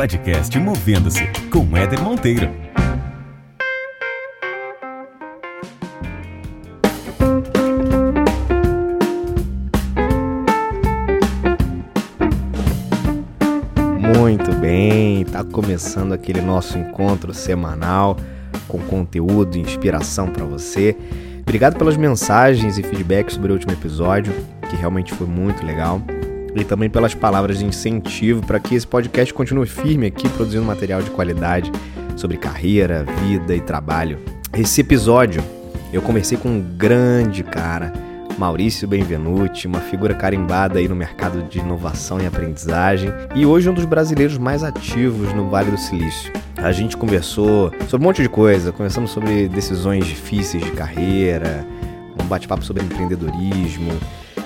Podcast Movendo-se com Éder Monteiro. Muito bem, tá começando aquele nosso encontro semanal com conteúdo e inspiração para você. Obrigado pelas mensagens e feedbacks sobre o último episódio, que realmente foi muito legal e também pelas palavras de incentivo para que esse podcast continue firme aqui, produzindo material de qualidade sobre carreira, vida e trabalho. Esse episódio eu conversei com um grande cara, Maurício Benvenuti, uma figura carimbada aí no mercado de inovação e aprendizagem e hoje um dos brasileiros mais ativos no Vale do Silício. A gente conversou sobre um monte de coisa, conversamos sobre decisões difíceis de carreira, um bate-papo sobre empreendedorismo,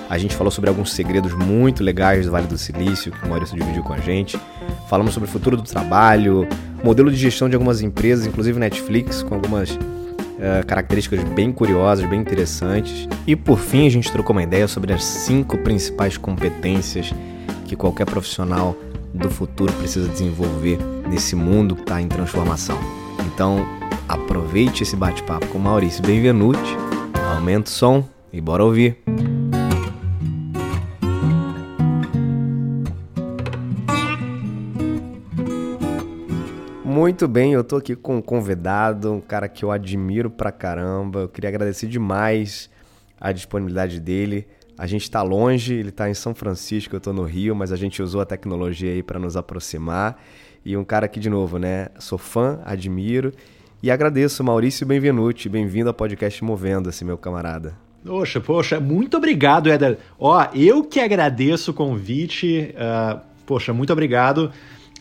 a gente falou sobre alguns segredos muito legais do Vale do Silício que o Maurício dividiu com a gente. Falamos sobre o futuro do trabalho, modelo de gestão de algumas empresas, inclusive Netflix, com algumas uh, características bem curiosas, bem interessantes. E por fim, a gente trocou uma ideia sobre as cinco principais competências que qualquer profissional do futuro precisa desenvolver nesse mundo que está em transformação. Então, aproveite esse bate-papo com Maurício Benvenuti, aumenta o som e bora ouvir. Muito bem, eu tô aqui com um convidado, um cara que eu admiro pra caramba. Eu queria agradecer demais a disponibilidade dele. A gente tá longe, ele tá em São Francisco, eu tô no Rio, mas a gente usou a tecnologia aí para nos aproximar. E um cara aqui de novo, né? Sou fã, admiro e agradeço, Maurício Benvenuti. Bem-vindo ao podcast Movendo-se, meu camarada. Poxa, poxa, muito obrigado, Éder. Ó, eu que agradeço o convite. Uh, poxa, muito obrigado.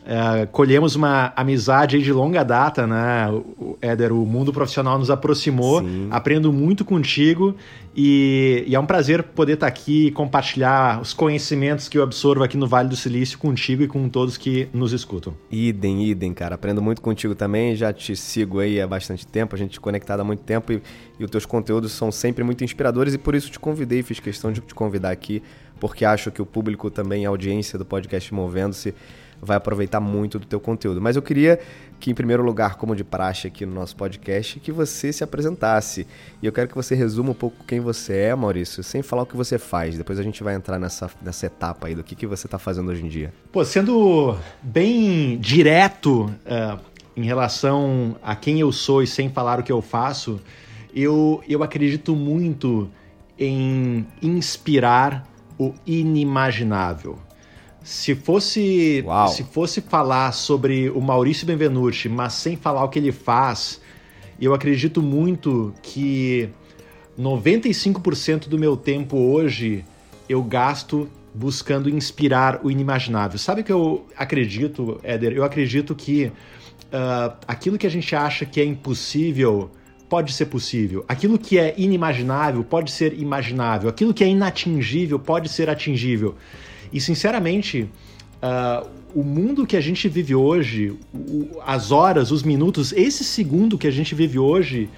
É, colhemos uma amizade de longa data, né, o, Éder? O mundo profissional nos aproximou, Sim. aprendo muito contigo e, e, é um prazer poder estar aqui e compartilhar os conhecimentos que eu absorvo aqui no Vale do Silício contigo e com todos que nos escutam. Idem, idem, cara. Aprendo muito contigo também, já te sigo aí há bastante tempo, a gente é conectado há muito tempo e, e os teus conteúdos são sempre muito inspiradores e por isso te convidei, fiz questão de te convidar aqui, porque acho que o público também, a audiência do podcast Movendo-se, vai aproveitar muito do teu conteúdo. Mas eu queria que, em primeiro lugar, como de praxe aqui no nosso podcast, que você se apresentasse. E eu quero que você resuma um pouco quem você é, Maurício, sem falar o que você faz. Depois a gente vai entrar nessa, nessa etapa aí do que, que você está fazendo hoje em dia. Pô, sendo bem direto uh, em relação a quem eu sou e sem falar o que eu faço, eu, eu acredito muito em inspirar o inimaginável. Se fosse, Uau. se fosse falar sobre o Maurício Benvenuti, mas sem falar o que ele faz, eu acredito muito que 95% do meu tempo hoje eu gasto buscando inspirar o inimaginável. Sabe o que eu acredito, Éder? Eu acredito que uh, aquilo que a gente acha que é impossível pode ser possível. Aquilo que é inimaginável pode ser imaginável. Aquilo que é inatingível pode ser atingível. E, sinceramente, uh, o mundo que a gente vive hoje, o, as horas, os minutos, esse segundo que a gente vive hoje,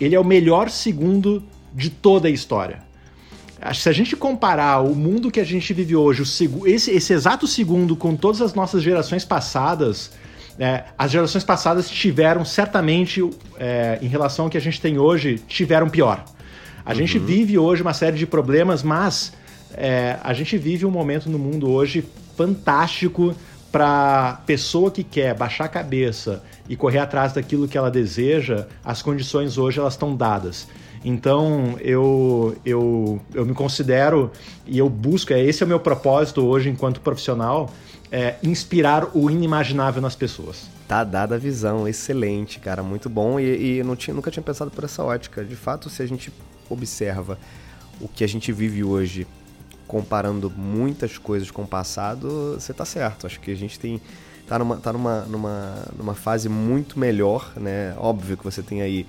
ele é o melhor segundo de toda a história. Se a gente comparar o mundo que a gente vive hoje, o esse, esse exato segundo, com todas as nossas gerações passadas, é, as gerações passadas tiveram certamente, é, em relação ao que a gente tem hoje, tiveram pior. A uhum. gente vive hoje uma série de problemas, mas é, a gente vive um momento no mundo hoje fantástico para pessoa que quer baixar a cabeça e correr atrás daquilo que ela deseja, as condições hoje elas estão dadas. Então eu, eu, eu me considero e eu busco, é, esse é o meu propósito hoje enquanto profissional, é inspirar o inimaginável nas pessoas. Tá dada a visão, excelente, cara, muito bom. E, e tinha, nunca tinha pensado por essa ótica. De fato, se a gente observa o que a gente vive hoje comparando muitas coisas com o passado, você tá certo. Acho que a gente tem tá numa, tá numa, numa, numa fase muito melhor, né? Óbvio que você tem aí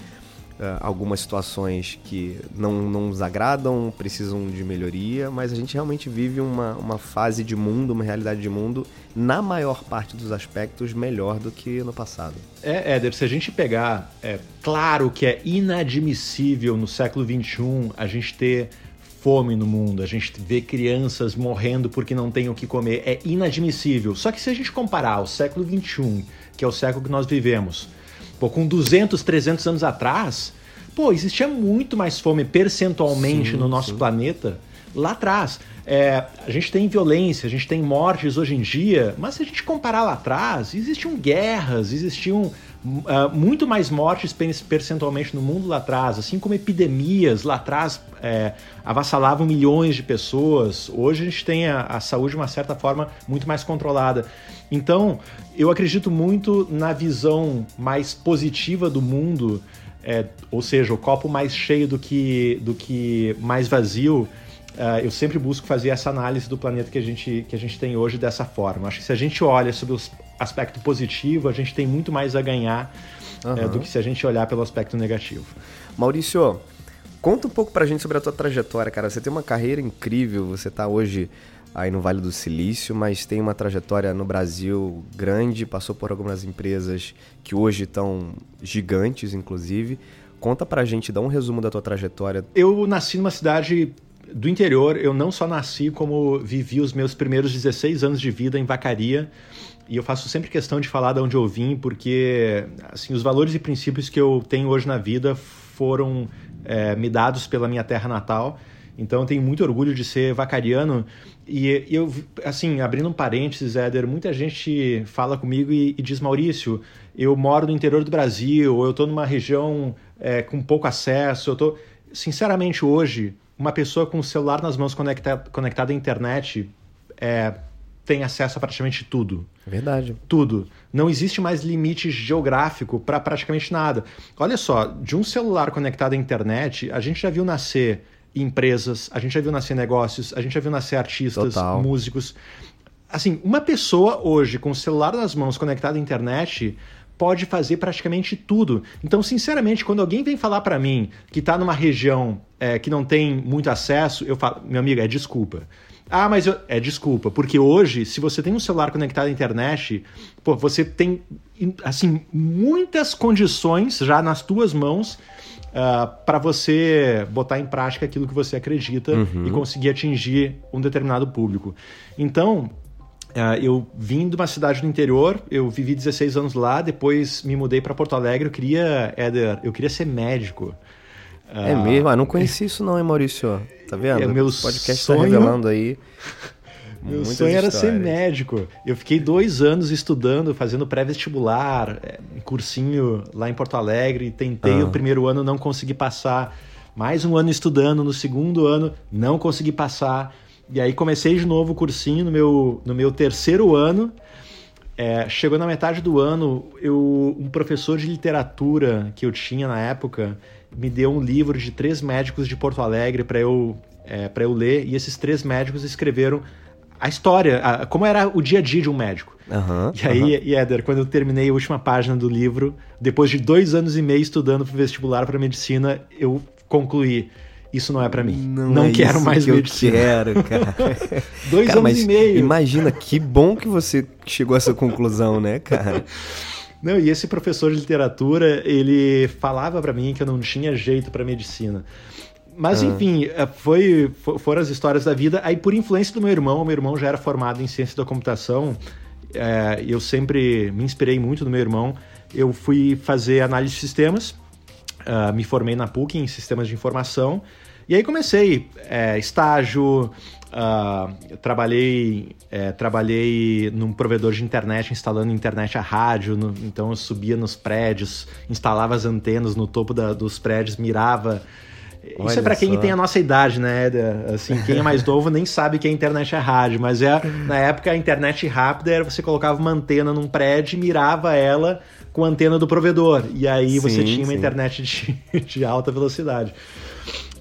uh, algumas situações que não, não nos agradam, precisam de melhoria, mas a gente realmente vive uma, uma fase de mundo, uma realidade de mundo, na maior parte dos aspectos, melhor do que no passado. É, Éder, se a gente pegar, é claro que é inadmissível no século XXI a gente ter fome no mundo, a gente vê crianças morrendo porque não tem o que comer, é inadmissível. Só que se a gente comparar o século 21, que é o século que nós vivemos, pô, com 200, 300 anos atrás, pô, existia muito mais fome percentualmente sim, no nosso sim. planeta lá atrás. É, a gente tem violência, a gente tem mortes hoje em dia, mas se a gente comparar lá atrás, existiam guerras, existiam uh, muito mais mortes percentualmente no mundo lá atrás, assim como epidemias lá atrás é, avassalavam milhões de pessoas. Hoje a gente tem a, a saúde de uma certa forma muito mais controlada. Então, eu acredito muito na visão mais positiva do mundo, é, ou seja, o copo mais cheio do que, do que mais vazio. Uh, eu sempre busco fazer essa análise do planeta que a gente, que a gente tem hoje dessa forma. Acho que se a gente olha sobre o aspecto positivo, a gente tem muito mais a ganhar uhum. do que se a gente olhar pelo aspecto negativo. Maurício, conta um pouco pra gente sobre a tua trajetória, cara. Você tem uma carreira incrível, você tá hoje aí no Vale do Silício, mas tem uma trajetória no Brasil grande, passou por algumas empresas que hoje estão gigantes, inclusive. Conta pra gente, dá um resumo da tua trajetória. Eu nasci numa cidade do interior, eu não só nasci, como vivi os meus primeiros 16 anos de vida em Vacaria. E eu faço sempre questão de falar de onde eu vim, porque assim, os valores e princípios que eu tenho hoje na vida foram é, me dados pela minha terra natal. Então eu tenho muito orgulho de ser vacariano. E eu, assim, abrindo um parênteses, Éder, muita gente fala comigo e, e diz: Maurício, eu moro no interior do Brasil, ou eu estou numa região é, com pouco acesso. Eu tô... Sinceramente, hoje, uma pessoa com o celular nas mãos conectada, conectada à internet é, tem acesso a praticamente tudo. Verdade. Tudo. Não existe mais limite geográfico para praticamente nada. Olha só, de um celular conectado à internet, a gente já viu nascer empresas, a gente já viu nascer negócios, a gente já viu nascer artistas, Total. músicos. Assim, uma pessoa hoje com o celular nas mãos conectado à internet pode fazer praticamente tudo. Então, sinceramente, quando alguém vem falar para mim que está numa região é, que não tem muito acesso, eu falo, meu amigo, é desculpa. Ah, mas eu... é desculpa, porque hoje, se você tem um celular conectado à internet, pô, você tem assim muitas condições já nas tuas mãos uh, ah, para você botar em prática aquilo que você acredita uhum. e conseguir atingir um determinado público. Então, Uh, eu vim de uma cidade do interior, eu vivi 16 anos lá, depois me mudei para Porto Alegre. Eu queria, Éder, eu queria ser médico. Uh, é mesmo? Ah, não conheci isso não, hein, Maurício? Tá vendo? É, meu o podcast tá sonho... tá revelando aí. Meu sonho era ser médico. Eu fiquei dois anos estudando, fazendo pré-vestibular, é, cursinho lá em Porto Alegre. Tentei ah. o primeiro ano, não consegui passar. Mais um ano estudando, no segundo ano, não consegui passar. E aí comecei de novo o cursinho no meu, no meu terceiro ano. É, chegou na metade do ano, eu, um professor de literatura que eu tinha na época me deu um livro de três médicos de Porto Alegre para eu, é, eu ler. E esses três médicos escreveram a história, a, como era o dia a dia de um médico. Uhum, e aí, uhum. Éder, quando eu terminei a última página do livro, depois de dois anos e meio estudando para vestibular para medicina, eu concluí isso não é para mim. Não, não é quero mais que medicina. Eu quero, cara. Dois cara, anos e meio. Imagina que bom que você chegou a essa conclusão, né, cara? Não, e esse professor de literatura, ele falava para mim que eu não tinha jeito para medicina. Mas, ah. enfim, é, foi, foram as histórias da vida. Aí, por influência do meu irmão, meu irmão já era formado em ciência da computação, é, eu sempre me inspirei muito no meu irmão. Eu fui fazer análise de sistemas, uh, me formei na PUC em sistemas de informação, e aí comecei é, estágio, uh, trabalhei, é, trabalhei num provedor de internet, instalando internet a rádio, no, então eu subia nos prédios, instalava as antenas no topo da, dos prédios, mirava. Olha Isso é para quem tem a nossa idade, né? Assim, quem é mais novo nem sabe que a internet é rádio, mas é na época a internet rápida era você colocava uma antena num prédio e mirava ela com a antena do provedor. E aí sim, você tinha uma sim. internet de, de alta velocidade.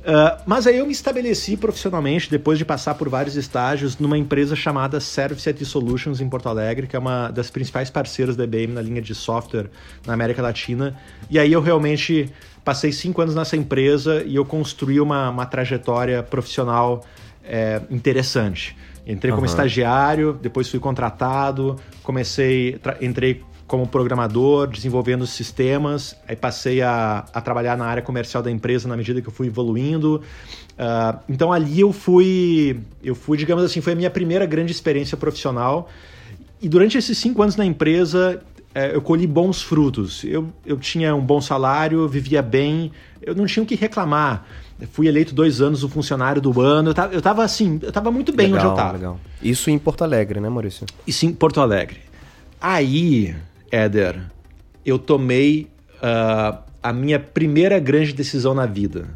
Uh, mas aí eu me estabeleci profissionalmente, depois de passar por vários estágios, numa empresa chamada Service IT Solutions em Porto Alegre, que é uma das principais parceiras da IBM na linha de software na América Latina. E aí eu realmente passei cinco anos nessa empresa e eu construí uma, uma trajetória profissional é, interessante. Entrei como estagiário, depois fui contratado, comecei, entrei como programador, desenvolvendo sistemas. Aí passei a, a trabalhar na área comercial da empresa na medida que eu fui evoluindo. Uh, então ali eu fui, eu fui, digamos assim, foi a minha primeira grande experiência profissional. E durante esses cinco anos na empresa, é, eu colhi bons frutos. Eu, eu tinha um bom salário, vivia bem, eu não tinha o que reclamar. Eu fui eleito dois anos o funcionário do ano. Eu tava, eu tava assim, eu tava muito bem legal, onde eu tava. Legal. Isso em Porto Alegre, né, Maurício? Isso em Porto Alegre. Aí, Éder, eu tomei uh, a minha primeira grande decisão na vida,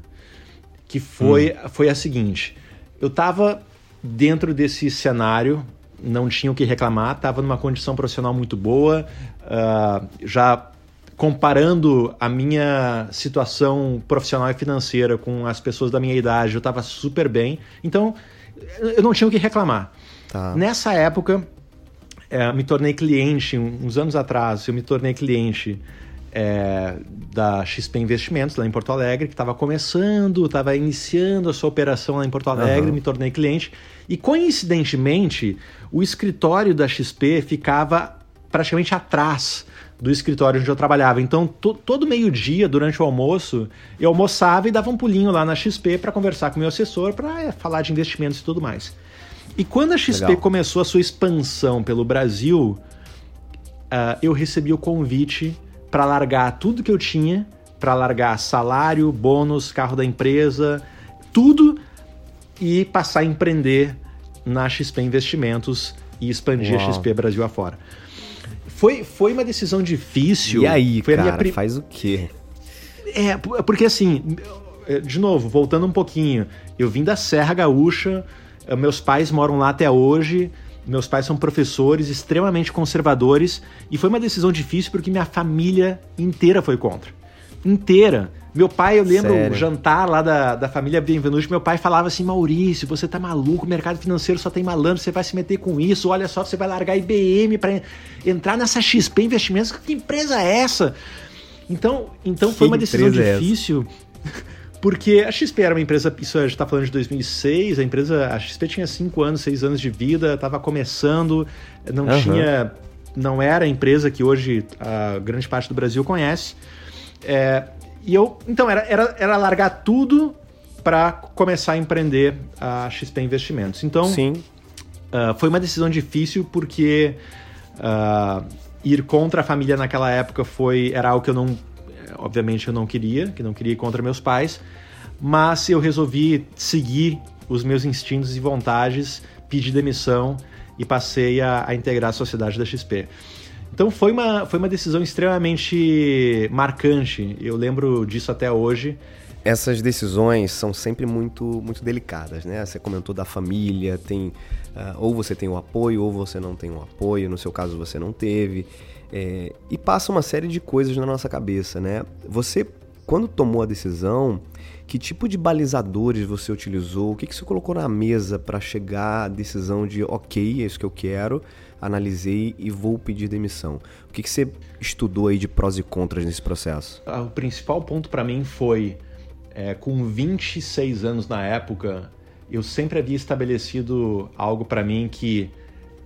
que foi, hum. foi a seguinte. Eu tava dentro desse cenário não tinha o que reclamar, estava numa condição profissional muito boa, uh, já comparando a minha situação profissional e financeira com as pessoas da minha idade, eu estava super bem, então eu não tinha o que reclamar. Tá. Nessa época, é, me tornei cliente, uns anos atrás, eu me tornei cliente é, da XP Investimentos, lá em Porto Alegre, que estava começando, estava iniciando a sua operação lá em Porto Alegre, uhum. me tornei cliente. E coincidentemente, o escritório da XP ficava praticamente atrás do escritório onde eu trabalhava. Então, to todo meio-dia, durante o almoço, eu almoçava e dava um pulinho lá na XP para conversar com o meu assessor, para é, falar de investimentos e tudo mais. E quando a XP Legal. começou a sua expansão pelo Brasil, uh, eu recebi o convite para largar tudo que eu tinha, para largar salário, bônus, carro da empresa, tudo e passar a empreender na XP Investimentos e expandir Uau. a XP Brasil afora. Foi, foi uma decisão difícil. E aí, foi cara, pri... faz o quê? É, porque assim, de novo, voltando um pouquinho, eu vim da Serra Gaúcha, meus pais moram lá até hoje, meus pais são professores extremamente conservadores e foi uma decisão difícil porque minha família inteira foi contra. Inteira. Meu pai, eu lembro Sério? o jantar lá da, da família Benvenuti, meu pai falava assim: Maurício, você tá maluco, o mercado financeiro só tem malandro, você vai se meter com isso, olha só, você vai largar IBM para entrar nessa XP Investimentos, que empresa é essa? Então, então foi uma decisão é difícil. É porque a XP era uma empresa, isso a gente está falando de 2006, a empresa, a XP tinha 5 anos, 6 anos de vida, estava começando, não uhum. tinha, não era a empresa que hoje a grande parte do Brasil conhece. É, e eu, então, era, era, era largar tudo para começar a empreender a XP Investimentos. Então, Sim. Uh, foi uma decisão difícil porque uh, ir contra a família naquela época foi era algo que eu não obviamente eu não queria, que não queria ir contra meus pais, mas eu resolvi seguir os meus instintos e vontades, pedi demissão e passei a, a integrar a sociedade da XP. Então foi uma, foi uma decisão extremamente marcante, eu lembro disso até hoje. Essas decisões são sempre muito, muito delicadas, né? Você comentou da família, tem uh, ou você tem o apoio ou você não tem o apoio, no seu caso você não teve. É, e passa uma série de coisas na nossa cabeça, né? Você, quando tomou a decisão, que tipo de balizadores você utilizou? O que, que você colocou na mesa para chegar à decisão de, ok, é isso que eu quero, analisei e vou pedir demissão? O que, que você estudou aí de prós e contras nesse processo? Ah, o principal ponto para mim foi, é, com 26 anos na época, eu sempre havia estabelecido algo para mim que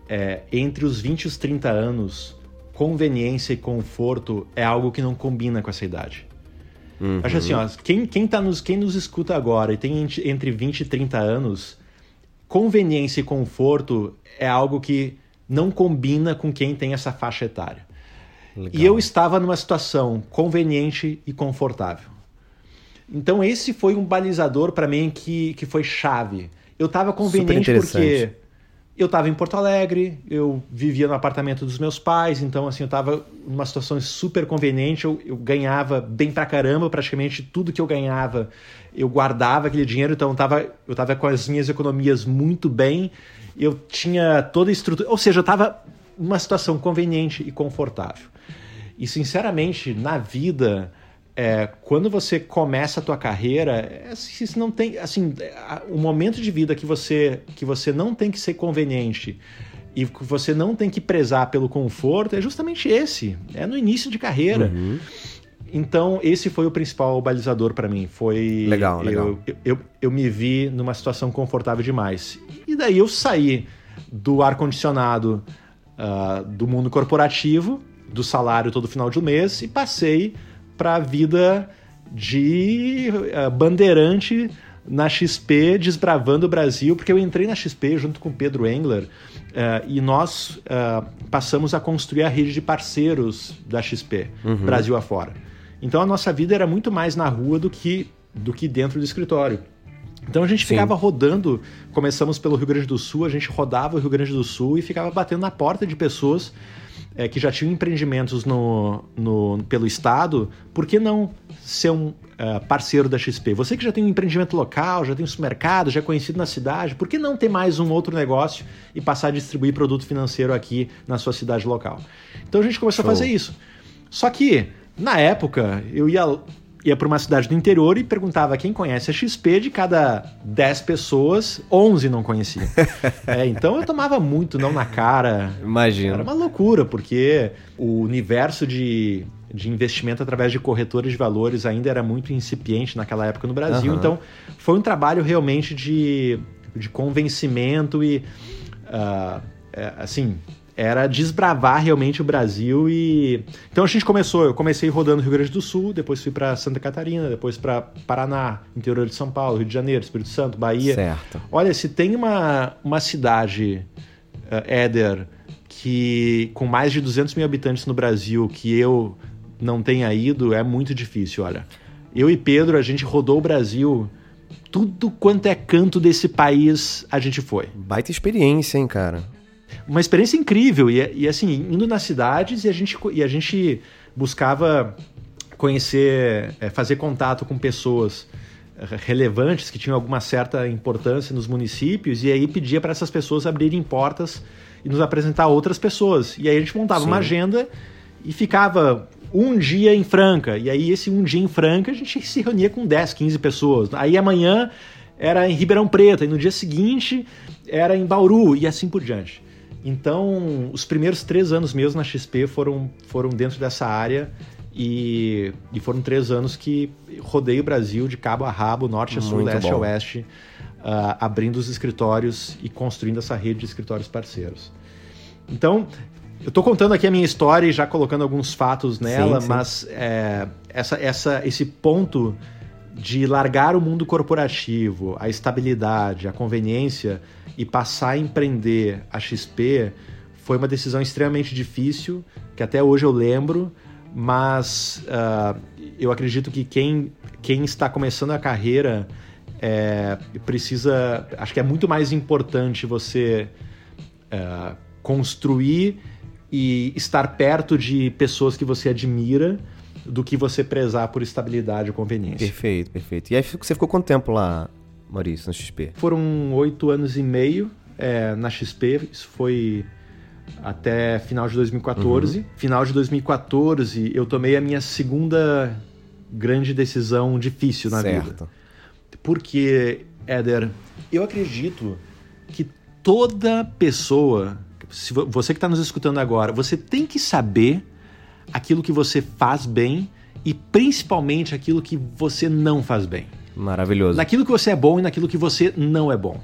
é, entre os 20 e os 30 anos conveniência e conforto é algo que não combina com essa idade. Uhum. Acho assim, ó, quem, quem, tá nos, quem nos escuta agora e tem entre 20 e 30 anos, conveniência e conforto é algo que não combina com quem tem essa faixa etária. Legal. E eu estava numa situação conveniente e confortável. Então esse foi um balizador para mim que, que foi chave. Eu estava conveniente porque eu estava em Porto Alegre, eu vivia no apartamento dos meus pais, então assim, eu estava numa situação super conveniente, eu, eu, ganhava bem pra caramba, praticamente tudo que eu ganhava, eu guardava aquele dinheiro, então eu tava, eu tava com as minhas economias muito bem, eu tinha toda a estrutura, ou seja, eu estava numa situação conveniente e confortável. E sinceramente, na vida, é, quando você começa a tua carreira, é, se não tem, assim, o momento de vida que você que você não tem que ser conveniente e que você não tem que prezar pelo conforto é justamente esse, é no início de carreira. Uhum. Então, esse foi o principal balizador para mim. Foi. Legal, legal. Eu, eu, eu, eu, me vi numa situação confortável demais. E daí eu saí do ar-condicionado uh, do mundo corporativo do salário todo final de mês e passei para a vida de uh, bandeirante na XP, desbravando o Brasil, porque eu entrei na XP junto com o Pedro Engler uh, e nós uh, passamos a construir a rede de parceiros da XP, uhum. Brasil afora. Então a nossa vida era muito mais na rua do que, do que dentro do escritório. Então a gente Sim. ficava rodando, começamos pelo Rio Grande do Sul, a gente rodava o Rio Grande do Sul e ficava batendo na porta de pessoas é, que já tinham empreendimentos no, no, pelo Estado, por que não ser um uh, parceiro da XP? Você que já tem um empreendimento local, já tem um supermercado, já é conhecido na cidade, por que não ter mais um outro negócio e passar a distribuir produto financeiro aqui na sua cidade local? Então a gente começou Show. a fazer isso. Só que, na época, eu ia ia para uma cidade do interior e perguntava quem conhece a XP, de cada 10 pessoas, 11 não conheciam. é, então eu tomava muito não na cara. Imagina. Era uma loucura, porque o universo de, de investimento através de corretores de valores ainda era muito incipiente naquela época no Brasil. Uhum. Então foi um trabalho realmente de, de convencimento e. Uh, assim, era desbravar realmente o Brasil e então a gente começou, eu comecei rodando Rio Grande do Sul, depois fui para Santa Catarina, depois para Paraná, interior de São Paulo, Rio de Janeiro, Espírito Santo, Bahia. Certo. Olha, se tem uma, uma cidade, uh, Éder, que com mais de 200 mil habitantes no Brasil, que eu não tenha ido, é muito difícil, olha. Eu e Pedro, a gente rodou o Brasil tudo quanto é canto desse país a gente foi. Baita experiência, hein, cara? Uma experiência incrível. E, e, assim, indo nas cidades e a gente, e a gente buscava conhecer, é, fazer contato com pessoas relevantes que tinham alguma certa importância nos municípios e aí pedia para essas pessoas abrirem portas e nos apresentar outras pessoas. E aí a gente montava Sim. uma agenda e ficava um dia em Franca. E aí esse um dia em Franca a gente se reunia com 10, 15 pessoas. Aí amanhã era em Ribeirão Preto, e no dia seguinte era em Bauru e assim por diante. Então, os primeiros três anos meus na XP foram, foram dentro dessa área e, e foram três anos que rodei o Brasil de cabo a rabo, norte a sul, Muito leste bom. a oeste, uh, abrindo os escritórios e construindo essa rede de escritórios parceiros. Então, eu estou contando aqui a minha história e já colocando alguns fatos nela, sim, sim. mas é, essa, essa, esse ponto de largar o mundo corporativo, a estabilidade, a conveniência e passar a empreender a XP foi uma decisão extremamente difícil, que até hoje eu lembro, mas uh, eu acredito que quem, quem está começando a carreira é, precisa. Acho que é muito mais importante você uh, construir e estar perto de pessoas que você admira do que você prezar por estabilidade e conveniência. Perfeito, perfeito. E aí você ficou quanto tempo lá, Maurício, na XP? Foram oito anos e meio é, na XP. Isso foi até final de 2014. Uhum. Final de 2014, eu tomei a minha segunda grande decisão difícil na certo. vida. Porque, Éder, eu acredito que toda pessoa, se você que está nos escutando agora, você tem que saber aquilo que você faz bem e principalmente aquilo que você não faz bem. Maravilhoso. Naquilo que você é bom e naquilo que você não é bom.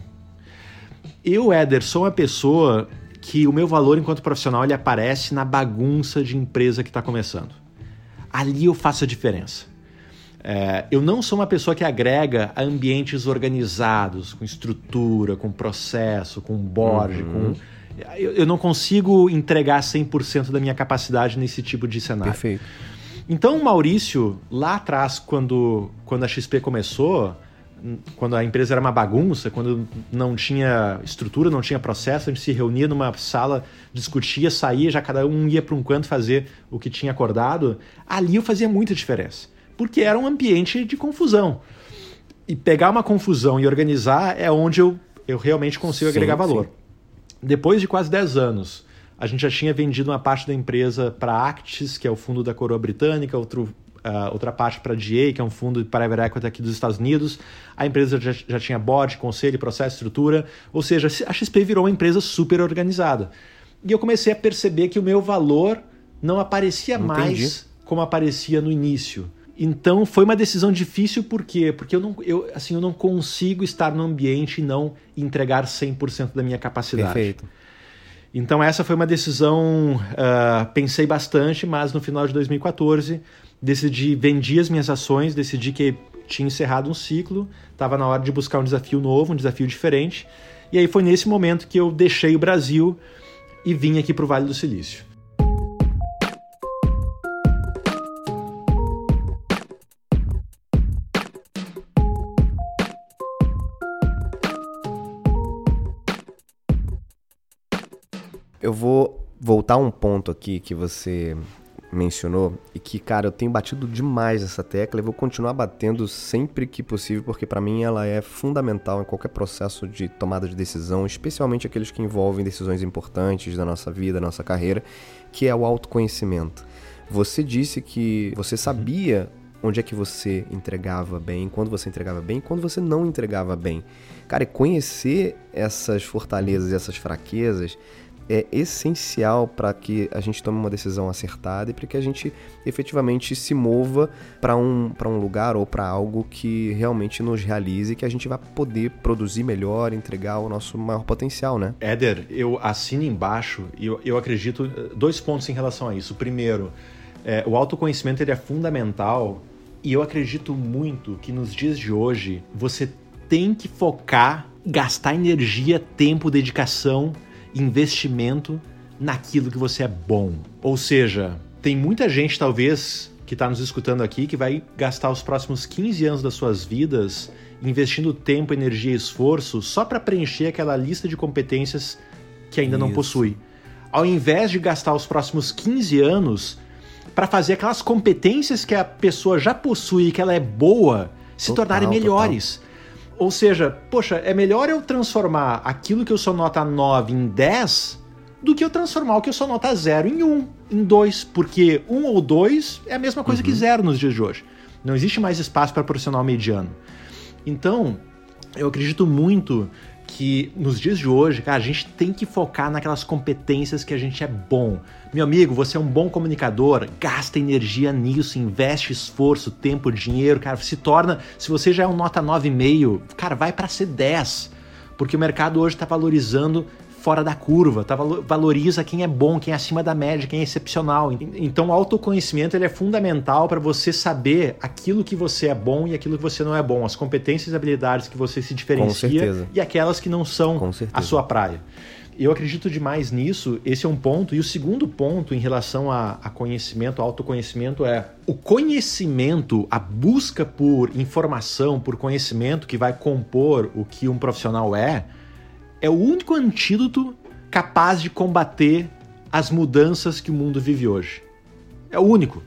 Eu, Éder, sou uma pessoa que o meu valor enquanto profissional ele aparece na bagunça de empresa que está começando. Ali eu faço a diferença. É, eu não sou uma pessoa que agrega a ambientes organizados, com estrutura, com processo, com board, uhum. com eu, eu não consigo entregar 100% da minha capacidade nesse tipo de cenário. Perfeito. Então, o Maurício, lá atrás, quando, quando a XP começou, quando a empresa era uma bagunça, quando não tinha estrutura, não tinha processo, a gente se reunia numa sala, discutia, saía, já cada um ia para um canto fazer o que tinha acordado, ali eu fazia muita diferença. Porque era um ambiente de confusão. E pegar uma confusão e organizar é onde eu, eu realmente consigo sim, agregar valor. Sim. Depois de quase 10 anos, a gente já tinha vendido uma parte da empresa para Actis, que é o fundo da coroa britânica, outro, uh, outra parte para DA, que é um fundo de private equity aqui dos Estados Unidos. A empresa já, já tinha board, conselho, processo, estrutura. Ou seja, a XP virou uma empresa super organizada. E eu comecei a perceber que o meu valor não aparecia Entendi. mais como aparecia no início. Então foi uma decisão difícil por quê? Porque eu não, eu, assim, eu não consigo estar no ambiente e não entregar 100% da minha capacidade. Perfeito. Então essa foi uma decisão, uh, pensei bastante, mas no final de 2014 decidi, vendi as minhas ações, decidi que tinha encerrado um ciclo, estava na hora de buscar um desafio novo, um desafio diferente. E aí foi nesse momento que eu deixei o Brasil e vim aqui para o Vale do Silício. Voltar um ponto aqui que você mencionou e que, cara, eu tenho batido demais essa tecla e vou continuar batendo sempre que possível, porque para mim ela é fundamental em qualquer processo de tomada de decisão, especialmente aqueles que envolvem decisões importantes da nossa vida, da nossa carreira, que é o autoconhecimento. Você disse que você sabia onde é que você entregava bem, quando você entregava bem, quando você não entregava bem. Cara, e conhecer essas fortalezas e essas fraquezas é essencial para que a gente tome uma decisão acertada e para que a gente efetivamente se mova para um, um lugar ou para algo que realmente nos realize e que a gente vai poder produzir melhor, entregar o nosso maior potencial, né? Éder, eu assino embaixo e eu, eu acredito dois pontos em relação a isso. Primeiro, é, o autoconhecimento ele é fundamental e eu acredito muito que nos dias de hoje você tem que focar, gastar energia, tempo, dedicação investimento naquilo que você é bom. Ou seja, tem muita gente, talvez, que está nos escutando aqui, que vai gastar os próximos 15 anos das suas vidas investindo tempo, energia e esforço só para preencher aquela lista de competências que ainda Isso. não possui. Ao invés de gastar os próximos 15 anos para fazer aquelas competências que a pessoa já possui, que ela é boa, se total, tornarem melhores. Total. Ou seja, poxa, é melhor eu transformar aquilo que eu sou nota 9 em 10 do que eu transformar o que eu sou nota 0 em 1, em 2, porque 1 ou 2 é a mesma coisa uhum. que 0 nos dias de hoje. Não existe mais espaço para profissional mediano. Então, eu acredito muito que nos dias de hoje, cara, a gente tem que focar naquelas competências que a gente é bom. Meu amigo, você é um bom comunicador, gasta energia nisso, investe esforço, tempo, dinheiro, cara, se torna, se você já é um nota 9,5, cara, vai para ser 10. Porque o mercado hoje está valorizando fora da curva, tá? valoriza quem é bom, quem é acima da média, quem é excepcional. Então, o autoconhecimento ele é fundamental para você saber aquilo que você é bom e aquilo que você não é bom, as competências e habilidades que você se diferencia e aquelas que não são a sua praia. Eu acredito demais nisso, esse é um ponto. E o segundo ponto em relação a, a conhecimento, autoconhecimento, é o conhecimento, a busca por informação, por conhecimento que vai compor o que um profissional é, é o único antídoto capaz de combater as mudanças que o mundo vive hoje. É o único.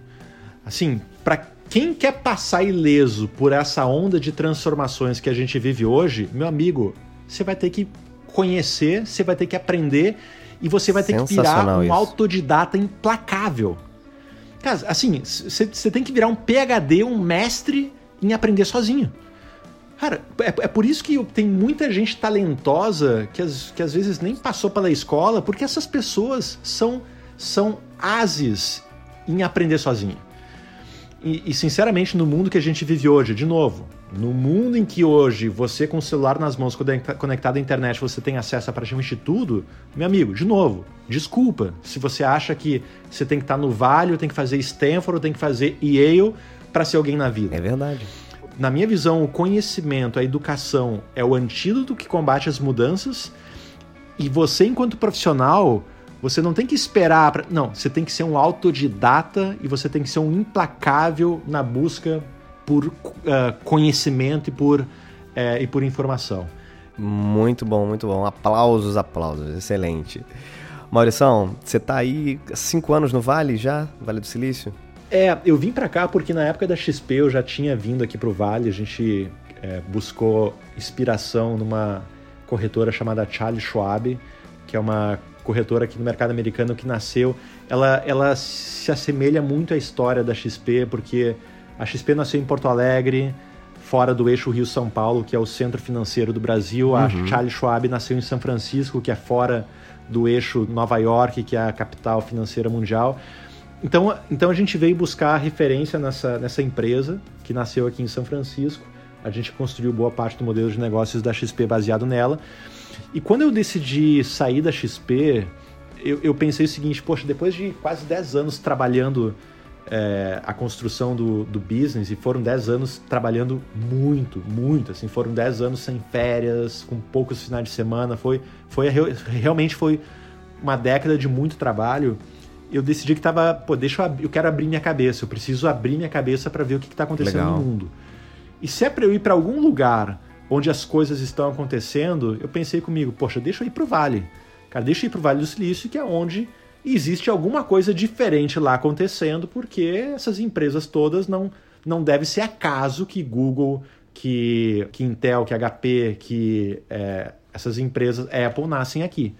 Assim, para quem quer passar ileso por essa onda de transformações que a gente vive hoje, meu amigo, você vai ter que conhecer, você vai ter que aprender e você vai ter que virar um isso. autodidata implacável. Cara, assim, você tem que virar um PhD, um mestre em aprender sozinho. Cara, é, é por isso que tem muita gente talentosa que, as, que às vezes nem passou pela escola, porque essas pessoas são, são ases em aprender sozinho. E, e, sinceramente, no mundo que a gente vive hoje, de novo, no mundo em que hoje você com o celular nas mãos, conectado à internet, você tem acesso a praticamente tudo, meu amigo, de novo, desculpa se você acha que você tem que estar no Vale, tem que fazer Stanford, tem que fazer Yale para ser alguém na vida. É verdade na minha visão, o conhecimento, a educação é o antídoto que combate as mudanças. E você, enquanto profissional, você não tem que esperar. Pra... Não, você tem que ser um autodidata e você tem que ser um implacável na busca por uh, conhecimento e por, uh, e por informação. Muito bom, muito bom. Aplausos, aplausos. Excelente. Maurição, você está aí cinco anos no Vale já? Vale do Silício? É, eu vim para cá porque na época da XP eu já tinha vindo aqui pro Vale, a gente é, buscou inspiração numa corretora chamada Charles Schwab, que é uma corretora aqui no mercado americano que nasceu. Ela, ela se assemelha muito à história da XP, porque a XP nasceu em Porto Alegre, fora do eixo Rio-São Paulo, que é o centro financeiro do Brasil. Uhum. A Charles Schwab nasceu em São Francisco, que é fora do eixo Nova York, que é a capital financeira mundial. Então, então a gente veio buscar referência nessa, nessa empresa que nasceu aqui em São Francisco. A gente construiu boa parte do modelo de negócios da XP baseado nela. E quando eu decidi sair da XP, eu, eu pensei o seguinte, poxa, depois de quase 10 anos trabalhando é, a construção do, do business, e foram 10 anos trabalhando muito, muito, assim, foram 10 anos sem férias, com poucos finais de semana, foi, foi realmente foi uma década de muito trabalho, eu decidi que tava, pô, deixa eu, eu quero abrir minha cabeça, eu preciso abrir minha cabeça para ver o que está acontecendo Legal. no mundo. E se é para eu ir para algum lugar onde as coisas estão acontecendo, eu pensei comigo, poxa, deixa eu ir para o Vale. Cara, deixa eu ir para o Vale do Silício, que é onde existe alguma coisa diferente lá acontecendo, porque essas empresas todas não, não deve ser acaso que Google, que, que Intel, que HP, que é, essas empresas, Apple, nascem aqui.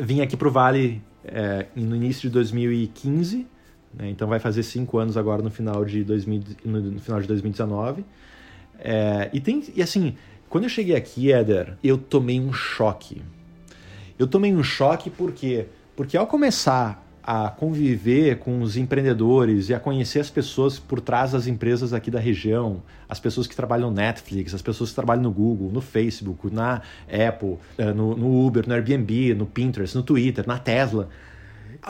Vim aqui para o Vale é, no início de 2015, né, então vai fazer cinco anos agora no final de, 2000, no final de 2019. É, e, tem, e assim, quando eu cheguei aqui, Éder, eu tomei um choque. Eu tomei um choque porque, porque ao começar a conviver com os empreendedores e a conhecer as pessoas por trás das empresas aqui da região, as pessoas que trabalham no Netflix, as pessoas que trabalham no Google, no Facebook, na Apple, eh, no, no Uber, no Airbnb, no Pinterest, no Twitter, na Tesla.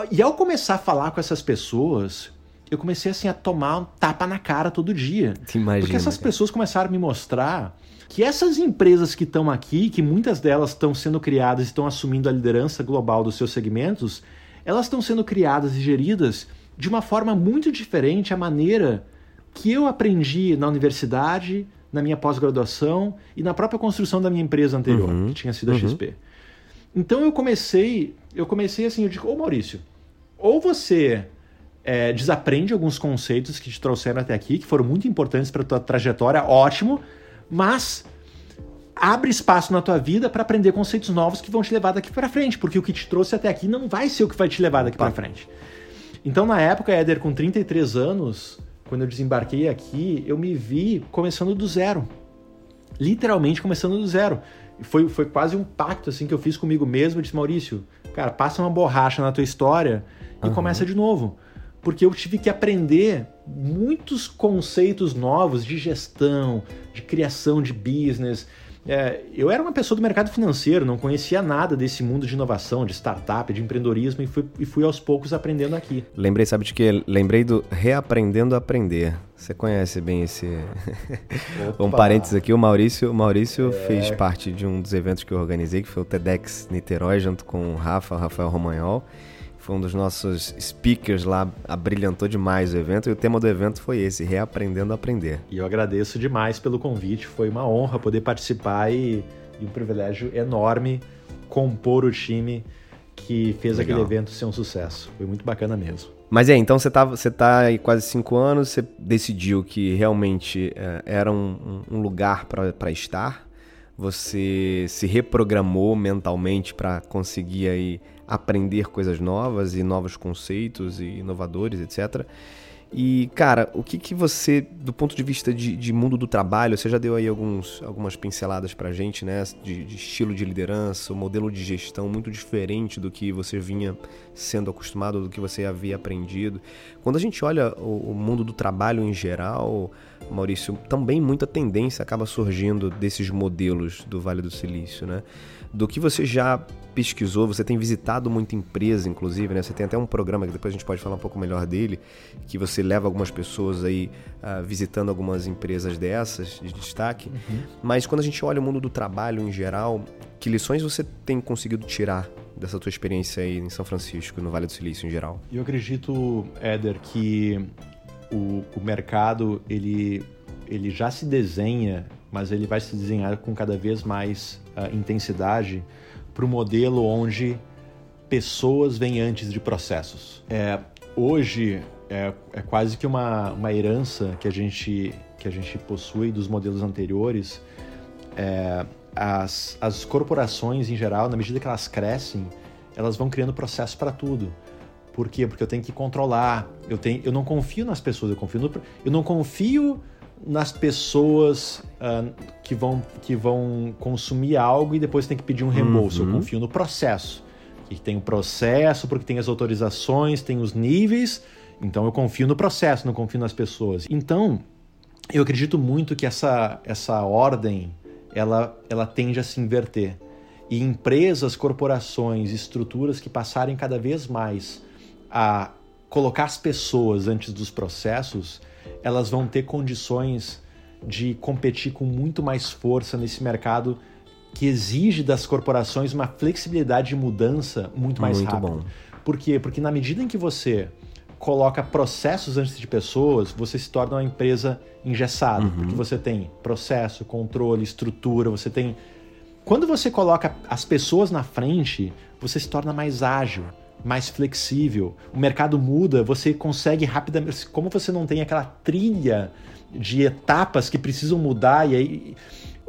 E ao começar a falar com essas pessoas, eu comecei assim a tomar um tapa na cara todo dia. Imagina, porque essas pessoas começaram a me mostrar que essas empresas que estão aqui, que muitas delas estão sendo criadas e estão assumindo a liderança global dos seus segmentos, elas estão sendo criadas e geridas de uma forma muito diferente a maneira que eu aprendi na universidade, na minha pós-graduação e na própria construção da minha empresa anterior, uhum, que tinha sido a uhum. XP. Então eu comecei, eu comecei assim, eu digo, ô Maurício, ou você é, desaprende alguns conceitos que te trouxeram até aqui, que foram muito importantes para a tua trajetória, ótimo, mas abre espaço na tua vida para aprender conceitos novos que vão te levar daqui para frente, porque o que te trouxe até aqui não vai ser o que vai te levar daqui para frente. Então, na época, Éder, com 33 anos, quando eu desembarquei aqui, eu me vi começando do zero. Literalmente começando do zero. Foi, foi quase um pacto assim que eu fiz comigo mesmo. Eu disse, Maurício, cara, passa uma borracha na tua história e uhum. começa de novo. Porque eu tive que aprender muitos conceitos novos de gestão, de criação de business, é, eu era uma pessoa do mercado financeiro, não conhecia nada desse mundo de inovação, de startup, de empreendedorismo e fui, e fui aos poucos aprendendo aqui. Lembrei, sabe de que? Lembrei do Reaprendendo a Aprender. Você conhece bem esse. um parênteses aqui, o Maurício, o Maurício é... fez parte de um dos eventos que eu organizei, que foi o TEDx Niterói, junto com o Rafa, o Rafael Romagnol foi um dos nossos speakers lá, abrilhantou demais o evento e o tema do evento foi esse, Reaprendendo a Aprender. E eu agradeço demais pelo convite, foi uma honra poder participar e, e um privilégio enorme compor o time que fez Legal. aquele evento ser um sucesso. Foi muito bacana mesmo. Mas é, então você tá, você tá aí quase cinco anos, você decidiu que realmente é, era um, um lugar para estar, você se reprogramou mentalmente para conseguir aí aprender coisas novas e novos conceitos e inovadores, etc. E, cara, o que, que você, do ponto de vista de, de mundo do trabalho, você já deu aí alguns, algumas pinceladas pra gente, né? De, de, estilo de liderança, o modelo de gestão muito diferente do que você vinha sendo acostumado, do que você havia aprendido. Quando a gente olha o, o mundo do trabalho em geral, Maurício, também muita tendência acaba surgindo desses modelos do Vale do Silício, né? Do que você já pesquisou, você tem visitado muita empresa, inclusive, né? Você tem até um programa que depois a gente pode falar um pouco melhor dele, que você leva algumas pessoas aí uh, visitando algumas empresas dessas de destaque. Uhum. Mas quando a gente olha o mundo do trabalho em geral, que lições você tem conseguido tirar dessa tua experiência aí em São Francisco, no Vale do Silício em geral? Eu acredito, Éder, que o, o mercado ele, ele já se desenha, mas ele vai se desenhar com cada vez mais uh, intensidade para o modelo onde pessoas vêm antes de processos. É, hoje é, é, quase que uma, uma herança que a gente que a gente possui dos modelos anteriores. É, as, as corporações em geral, na medida que elas crescem, elas vão criando processos para tudo. Por quê? Porque eu tenho que controlar. Eu, tenho, eu não confio nas pessoas, eu confio no, eu não confio nas pessoas uh, que, vão, que vão consumir algo e depois tem que pedir um reembolso. Uhum. Eu confio no processo. Que tem o processo, porque tem as autorizações, tem os níveis. Então eu confio no processo, não confio nas pessoas. Então, eu acredito muito que essa, essa ordem ela, ela tende a se inverter. e empresas, corporações, estruturas que passarem cada vez mais a colocar as pessoas antes dos processos, elas vão ter condições de competir com muito mais força nesse mercado que exige das corporações uma flexibilidade de mudança muito mais Muito rápida. bom. Por quê? Porque na medida em que você coloca processos antes de pessoas, você se torna uma empresa engessada, porque você tem processo, controle, estrutura, você tem quando você coloca as pessoas na frente, você se torna mais ágil, mais flexível. O mercado muda, você consegue rapidamente. Como você não tem aquela trilha de etapas que precisam mudar, e aí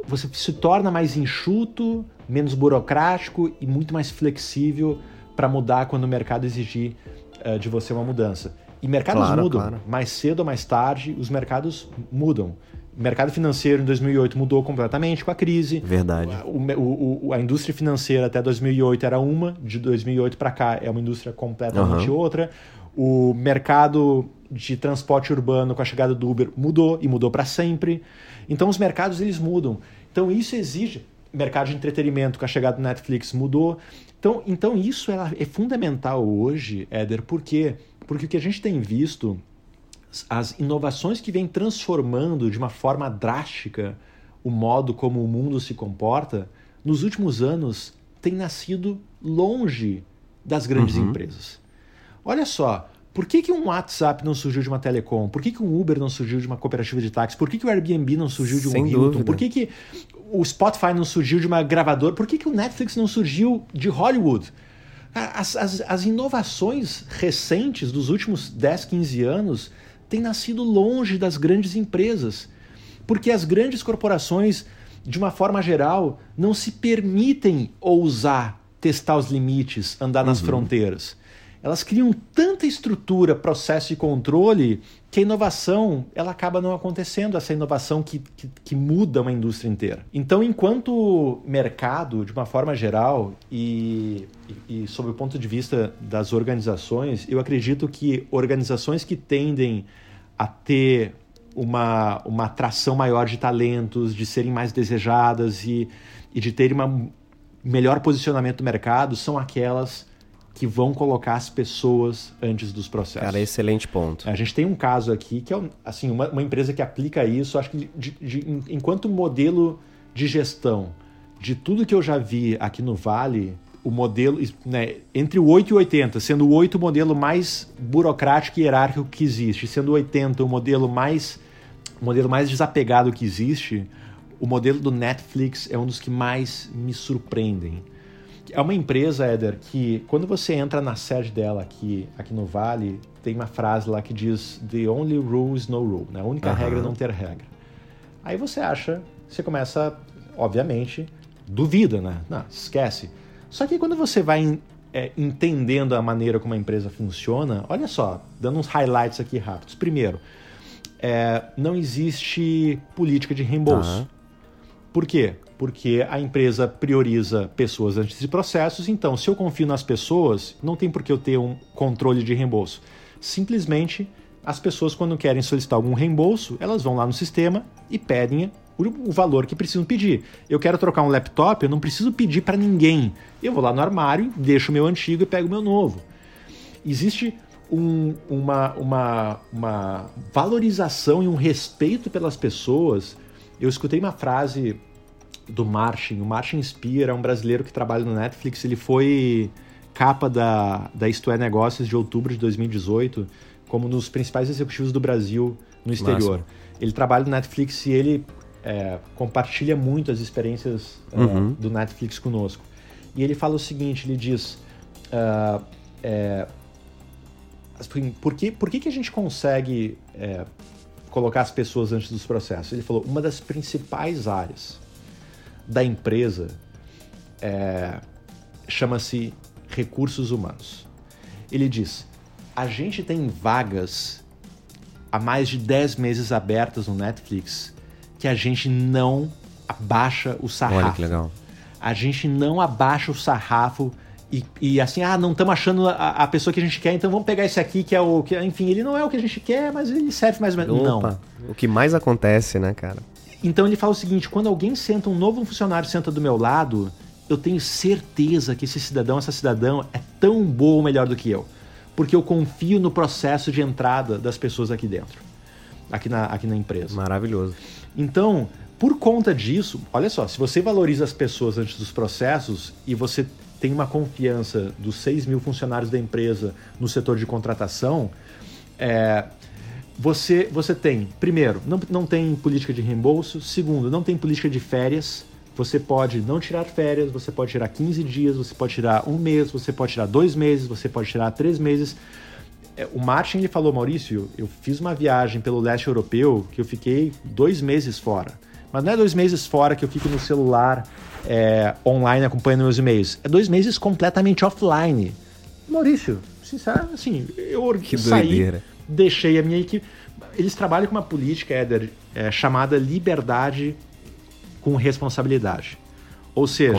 você se torna mais enxuto, menos burocrático e muito mais flexível para mudar quando o mercado exigir eh, de você uma mudança. E mercados Claro, mudam, claro. mais cedo ou mais tarde, os mercados mudam. O mercado financeiro em 2008 mudou completamente com a crise. Verdade. O, o- o- a indústria financeira até 2008 era uma, de 2008 para cá é uma indústria completamente Aham. outra. O mercado de transporte urbano com a chegada do Uber mudou e mudou para sempre. Então os mercados eles mudam. Então isso exige mercado de entretenimento com a chegada do Netflix mudou. Então, então isso é, é fundamental hoje, Éder, por quê? Porque o que a gente tem visto as inovações que vêm transformando de uma forma drástica o modo como o mundo se comporta, nos últimos anos tem nascido longe das grandes empresas. Olha só, por que, que um WhatsApp não surgiu de uma telecom? Por que, que um Uber não surgiu de uma cooperativa de táxi? Por que, que o Airbnb não surgiu de um Sem Hilton? dúvida. Por que, que o Spotify não surgiu de uma gravadora? Por que, que o Netflix não surgiu de Hollywood? As, as, as inovações recentes dos últimos 10, 15 anos têm nascido longe das grandes empresas. Porque as grandes corporações, de uma forma geral, não se permitem ousar testar os limites, andar nas fronteiras. Elas criam tanta estrutura, processo e controle que a inovação ela acaba não acontecendo, essa inovação que, que, que muda uma indústria inteira. Então, enquanto mercado, de uma forma geral, e, e, e sob o ponto de vista das organizações, eu acredito que organizações que tendem a ter uma, uma atração maior de talentos, de serem mais desejadas e, e de terem um melhor posicionamento no mercado são aquelas que vão colocar as pessoas antes dos processos. Cara, excelente ponto. A gente tem um caso aqui que é assim, uma, uma empresa que aplica isso, acho que de- de- enquanto modelo de gestão de tudo que eu já vi aqui no Vale, o modelo, né, entre o 8 e o 80, sendo o 8 o modelo mais burocrático e hierárquico que existe, sendo o 80 o modelo mais, o modelo mais desapegado que existe, o modelo do Netflix é um dos que mais me surpreendem. É uma empresa, Éder, que quando você entra na sede dela aqui, aqui no Vale, tem uma frase lá que diz The only rule is no rule, né? A única Aham. regra é não ter regra. Aí você acha, você começa, obviamente, duvida, né? Não, esquece. Só que quando você vai é, entendendo a maneira como a empresa funciona, olha só, dando uns highlights aqui rápidos. Primeiro, é, não existe política de reembolso. Tá. Por quê? Porque a empresa prioriza pessoas antes de processos, então se eu confio nas pessoas, não tem por que eu ter um controle de reembolso. Simplesmente, as pessoas quando querem solicitar algum reembolso, elas vão lá no sistema e pedem o valor que precisam pedir. Eu quero trocar um laptop, eu não preciso pedir para ninguém. Eu vou lá no armário, deixo o meu antigo e pego o meu novo existe um- uma, uma, uma valorização e um respeito pelas pessoas. Eu escutei uma frase do Martin, o Martin Spear é um brasileiro que trabalha no Netflix, ele foi capa da, da Isto É Negócios de outubro de 2018, como um dos principais executivos do Brasil no exterior. Ele trabalha no Netflix e ele é, compartilha muito as experiências é, Uhum. do Netflix conosco. E ele fala o seguinte, ele diz... ah, é, assim, por que, por que, que a gente consegue é, colocar as pessoas antes dos processos? Ele falou, uma das principais áreas da empresa é, chama-se recursos humanos. Ele diz, a gente tem vagas há mais de 10 meses abertas no Netflix que a gente não abaixa o sarrafo Olha que legal. a gente não abaixa o sarrafo e, e assim, ah, não estamos achando a, a pessoa que a gente quer, então vamos pegar esse aqui que é o que, enfim, ele não é o que a gente quer, mas ele serve mais ou menos. Não. Opa, o que mais acontece, né, cara? Então ele fala o seguinte: quando alguém senta, um novo funcionário senta do meu lado, eu tenho certeza que esse cidadão, essa cidadã é tão boa ou melhor do que eu. Porque eu confio no processo de entrada das pessoas aqui dentro, aqui na, aqui na empresa. Maravilhoso. Então, por conta disso, olha só, se você valoriza as pessoas antes dos processos e você tem uma confiança dos 6 mil funcionários da empresa no setor de contratação, é, você, você tem, primeiro, não, não tem política de reembolso, segundo, não tem política de férias. Você pode não tirar férias, você pode tirar 15 dias, você pode tirar um mês, você pode tirar dois meses, você pode tirar três meses. É, o Martin ele falou, Maurício, eu fiz uma viagem pelo leste europeu que eu fiquei dois meses fora. Mas não é dois meses fora que eu fico no celular é, online acompanhando meus e-mails. É dois meses completamente offline. Maurício, sincero, assim, eu Que saí, doideira. Deixei a minha equipe. Eles trabalham com uma política, Éder, é, chamada liberdade com responsabilidade. Ou seja,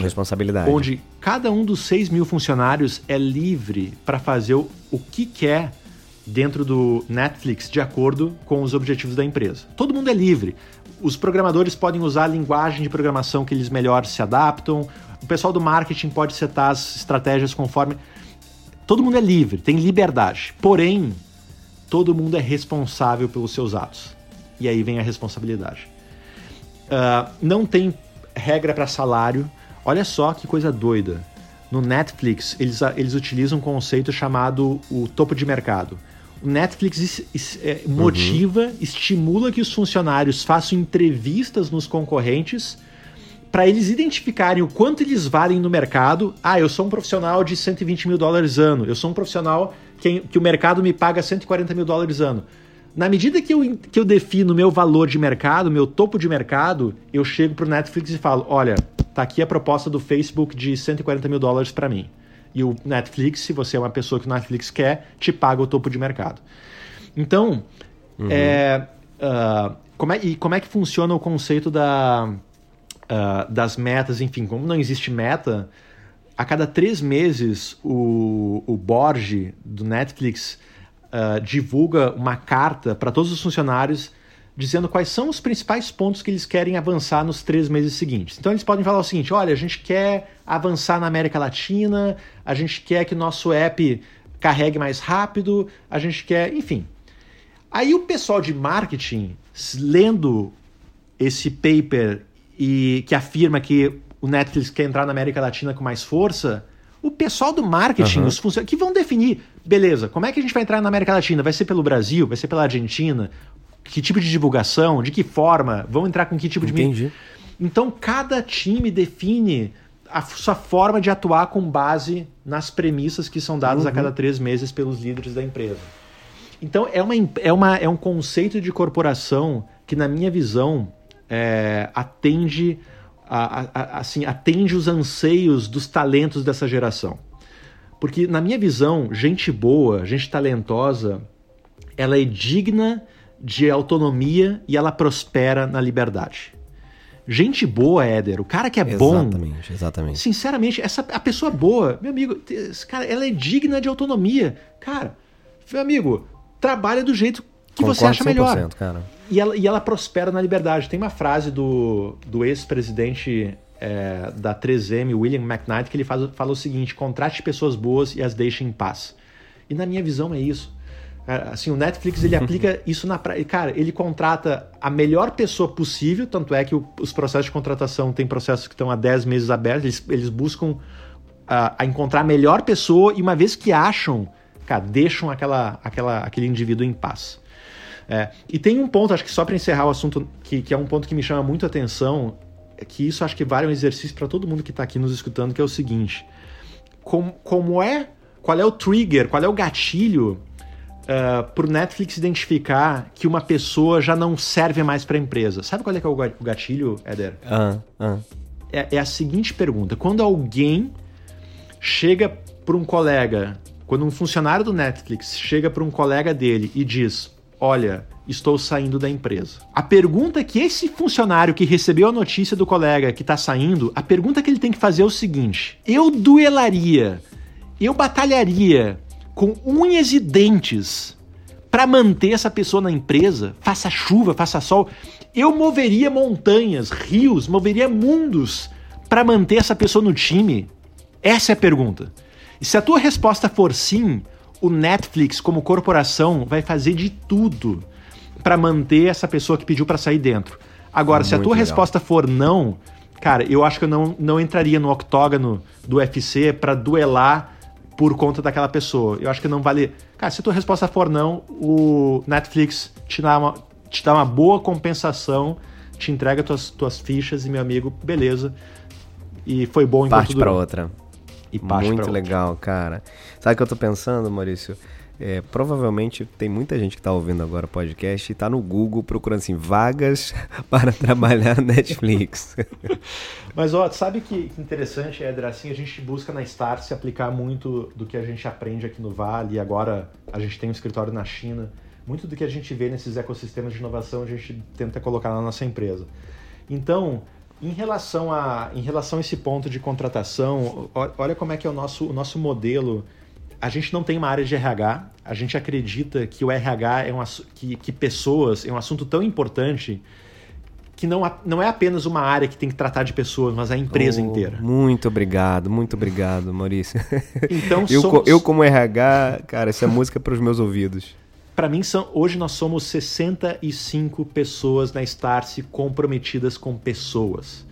onde cada um dos 6 mil funcionários é livre para fazer o, o que quer dentro do Netflix de acordo com os objetivos da empresa. Todo mundo é livre. Os programadores podem usar a linguagem de programação que eles melhor se adaptam. O pessoal do marketing pode setar as estratégias conforme. Todo mundo é livre, tem liberdade. Porém, todo mundo é responsável pelos seus atos. E aí vem a responsabilidade. Ah, não tem regra para salário. Olha só que coisa doida. No Netflix, eles, eles utilizam um conceito chamado o topo de mercado. O Netflix is- is- é, motiva, estimula que os funcionários façam entrevistas nos concorrentes para eles identificarem o quanto eles valem no mercado. Ah, eu sou um profissional de 120 mil dólares ano. Eu sou um profissional que, que o mercado me paga 140 mil dólares ano. Na medida que eu, que eu defino meu valor de mercado, meu topo de mercado, eu chego pro Netflix e falo: olha, tá aqui a proposta do Facebook de 140 mil dólares para mim. E o Netflix, se você é uma pessoa que o Netflix quer, te paga o topo de mercado. Então, é, ah, como é, e como é que funciona o conceito da, ah, das metas? Enfim, como não existe meta, a cada três meses o, o board do Netflix ah, divulga uma carta para todos os funcionários dizendo quais são os principais pontos que eles querem avançar nos três meses seguintes. Então eles podem falar o seguinte: olha, a gente quer avançar na América Latina, a gente quer que nosso app carregue mais rápido, a gente quer, enfim. Aí o pessoal de marketing, lendo esse paper e que afirma que o Netflix quer entrar na América Latina com mais força, o pessoal do marketing, Aham. os funcionários, que vão definir, beleza, como é que a gente vai entrar na América Latina? Vai ser pelo Brasil? Vai ser pela Argentina? Que tipo de divulgação? De que forma? Vão entrar com que tipo de... Entendi. Então, cada time define a sua forma de atuar com base nas premissas que são dadas a cada três meses pelos líderes da empresa. Então, é, uma, é, uma, é um conceito de corporação que, na minha visão, é, atende, a- a- assim, atende os anseios dos talentos dessa geração. Porque, na minha visão, gente boa, gente talentosa, ela é digna de autonomia e ela prospera na liberdade. Gente boa, Éder, o cara que é bom, Exatamente, exatamente. sinceramente, essa a pessoa boa, meu amigo, cara, ela é digna de autonomia. Cara, meu amigo, trabalha do jeito que você Concordo acha melhor. 100%, cara. E ela, e ela prospera na liberdade. Tem uma frase do, do ex-presidente é, da 3M, William McKnight, que ele faz, fala o seguinte: contrate pessoas boas e as deixe em paz. E na minha visão é isso. Cara, Assim, o Netflix ele aplica isso na prática. Cara, ele contrata a melhor pessoa possível, tanto é que o- os processos de contratação têm processos que estão há 10 meses abertos, eles, eles buscam a, a encontrar a melhor pessoa e uma vez que acham, cara, deixam aquela, aquela, aquele indivíduo em paz. É, e tem um ponto, acho que só para encerrar o assunto, que, que é um ponto que me chama muito a atenção, é que isso acho que vale um exercício para todo mundo que está aqui nos escutando, que é o seguinte: como, como é, qual é o trigger, qual é o gatilho para o Netflix identificar que uma pessoa já não serve mais para a empresa? Sabe qual é, que é o ga- o gatilho, Éder? Ah, ah. é, é a seguinte pergunta: quando alguém chega para um colega, quando um funcionário do Netflix chega para um colega dele e diz: Olha, estou saindo da empresa. A pergunta que esse funcionário que recebeu a notícia do colega que está saindo, a pergunta que ele tem que fazer é o seguinte: Eu duelaria, eu batalharia com unhas e dentes para manter essa pessoa na empresa, faça chuva, faça sol, eu moveria montanhas, rios, moveria mundos para manter essa pessoa no time? Essa é a pergunta. E se a tua resposta for sim, o Netflix, como corporação, vai fazer de tudo para manter essa pessoa que pediu para sair dentro. Agora, se a tua legal. resposta for não, cara, eu acho que eu não, não entraria no octógono do UFC para duelar por conta daquela pessoa. Eu acho que não vale. Cara, se a tua resposta for não, o Netflix te dá uma, te dá uma boa compensação, te entrega tuas, tuas fichas e, meu amigo, beleza. E foi bom enquanto Parte para outra. E Muito legal, cara. Sabe o que eu tô pensando, Maurício? É, provavelmente tem muita gente que está ouvindo agora o podcast e está no Google procurando assim, vagas para trabalhar na Netflix. Mas ó, sabe que interessante, Éder, assim, a gente busca na Start se aplicar muito do que a gente aprende aqui no Vale, e agora a gente tem um escritório na China. Muito do que a gente vê nesses ecossistemas de inovação a gente tenta colocar na nossa empresa. Então, em relação a, em relação a esse ponto de contratação, olha como é que é o nosso, o nosso modelo a gente não tem uma área de RH, a gente acredita que o RH é um que, que pessoas é um assunto tão importante que não, não é apenas uma área que tem que tratar de pessoas, mas a empresa oh, inteira. Muito obrigado, muito obrigado, Maurício. Então eu, somos... eu como RH, cara, essa é música para os meus ouvidos. Para mim, são, hoje nós somos 65 pessoas na Starse comprometidas com pessoas.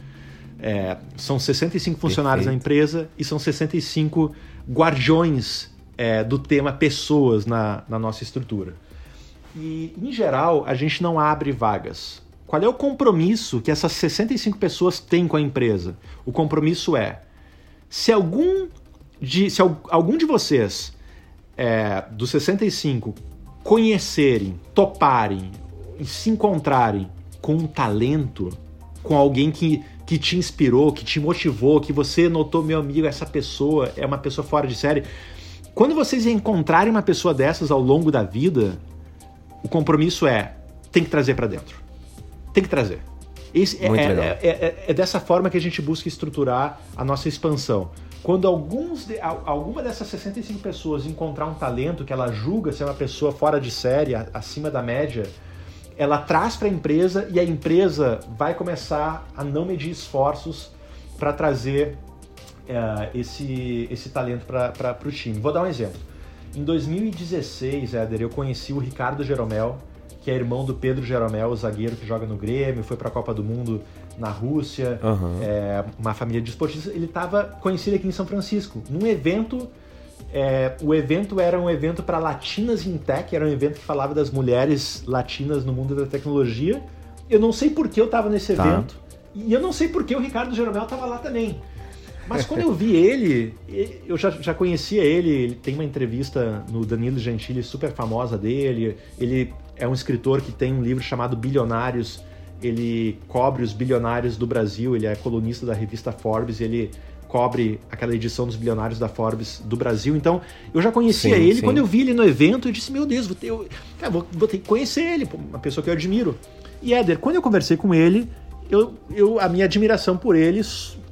É, são 65 funcionários Perfeito. na empresa e são 65 guardiões é, do tema pessoas na, na nossa estrutura. E, em geral, a gente não abre vagas. Qual é o compromisso que essas 65 pessoas têm com a empresa? O compromisso é: se algum de, se algum de vocês, é, dos 65, conhecerem, toparem e se encontrarem com um talento, com alguém que, que te inspirou, que te motivou, que você notou, meu amigo, essa pessoa é uma pessoa fora de série, quando vocês encontrarem uma pessoa dessas ao longo da vida, o compromisso é tem que trazer para dentro. Tem que trazer. Esse, é, é, é, é, dessa forma que a gente busca estruturar a nossa expansão. Quando alguns de, alguma dessas 65 pessoas encontrar um talento que ela julga ser uma pessoa fora de série, acima da média, ela traz para a empresa e a empresa vai começar a não medir esforços para trazer uh, esse, esse talento para o time. Vou dar um exemplo. Em 2016, Éder, eu conheci o Ricardo Jeromel, que é irmão do Pedro Jeromel, o zagueiro que joga no Grêmio, foi para a Copa do Mundo na Rússia, uhum. é, uma família de esportistas. Ele estava conhecido aqui em São Francisco, num evento. É, o evento era um evento para Latinas in Tech, era um evento que falava das mulheres latinas no mundo da tecnologia. Eu não sei por que eu estava nesse tá. evento, e eu não sei por que o Ricardo Jeromel estava lá também. Mas quando eu vi ele, eu já, já conhecia ele, ele tem uma entrevista no Danilo Gentili super famosa dele. Ele é um escritor que tem um livro chamado Bilionários. Ele cobre os bilionários do Brasil, ele é colunista da revista Forbes, ele cobre aquela edição dos bilionários da Forbes do Brasil. Então, eu já conhecia sim, ele. Sim. Quando eu vi ele no evento, eu disse: Meu Deus, vou ter, eu, cara, vou, vou ter que conhecer ele, uma pessoa que eu admiro. E Éder, quando eu conversei com ele, eu, eu, a minha admiração por ele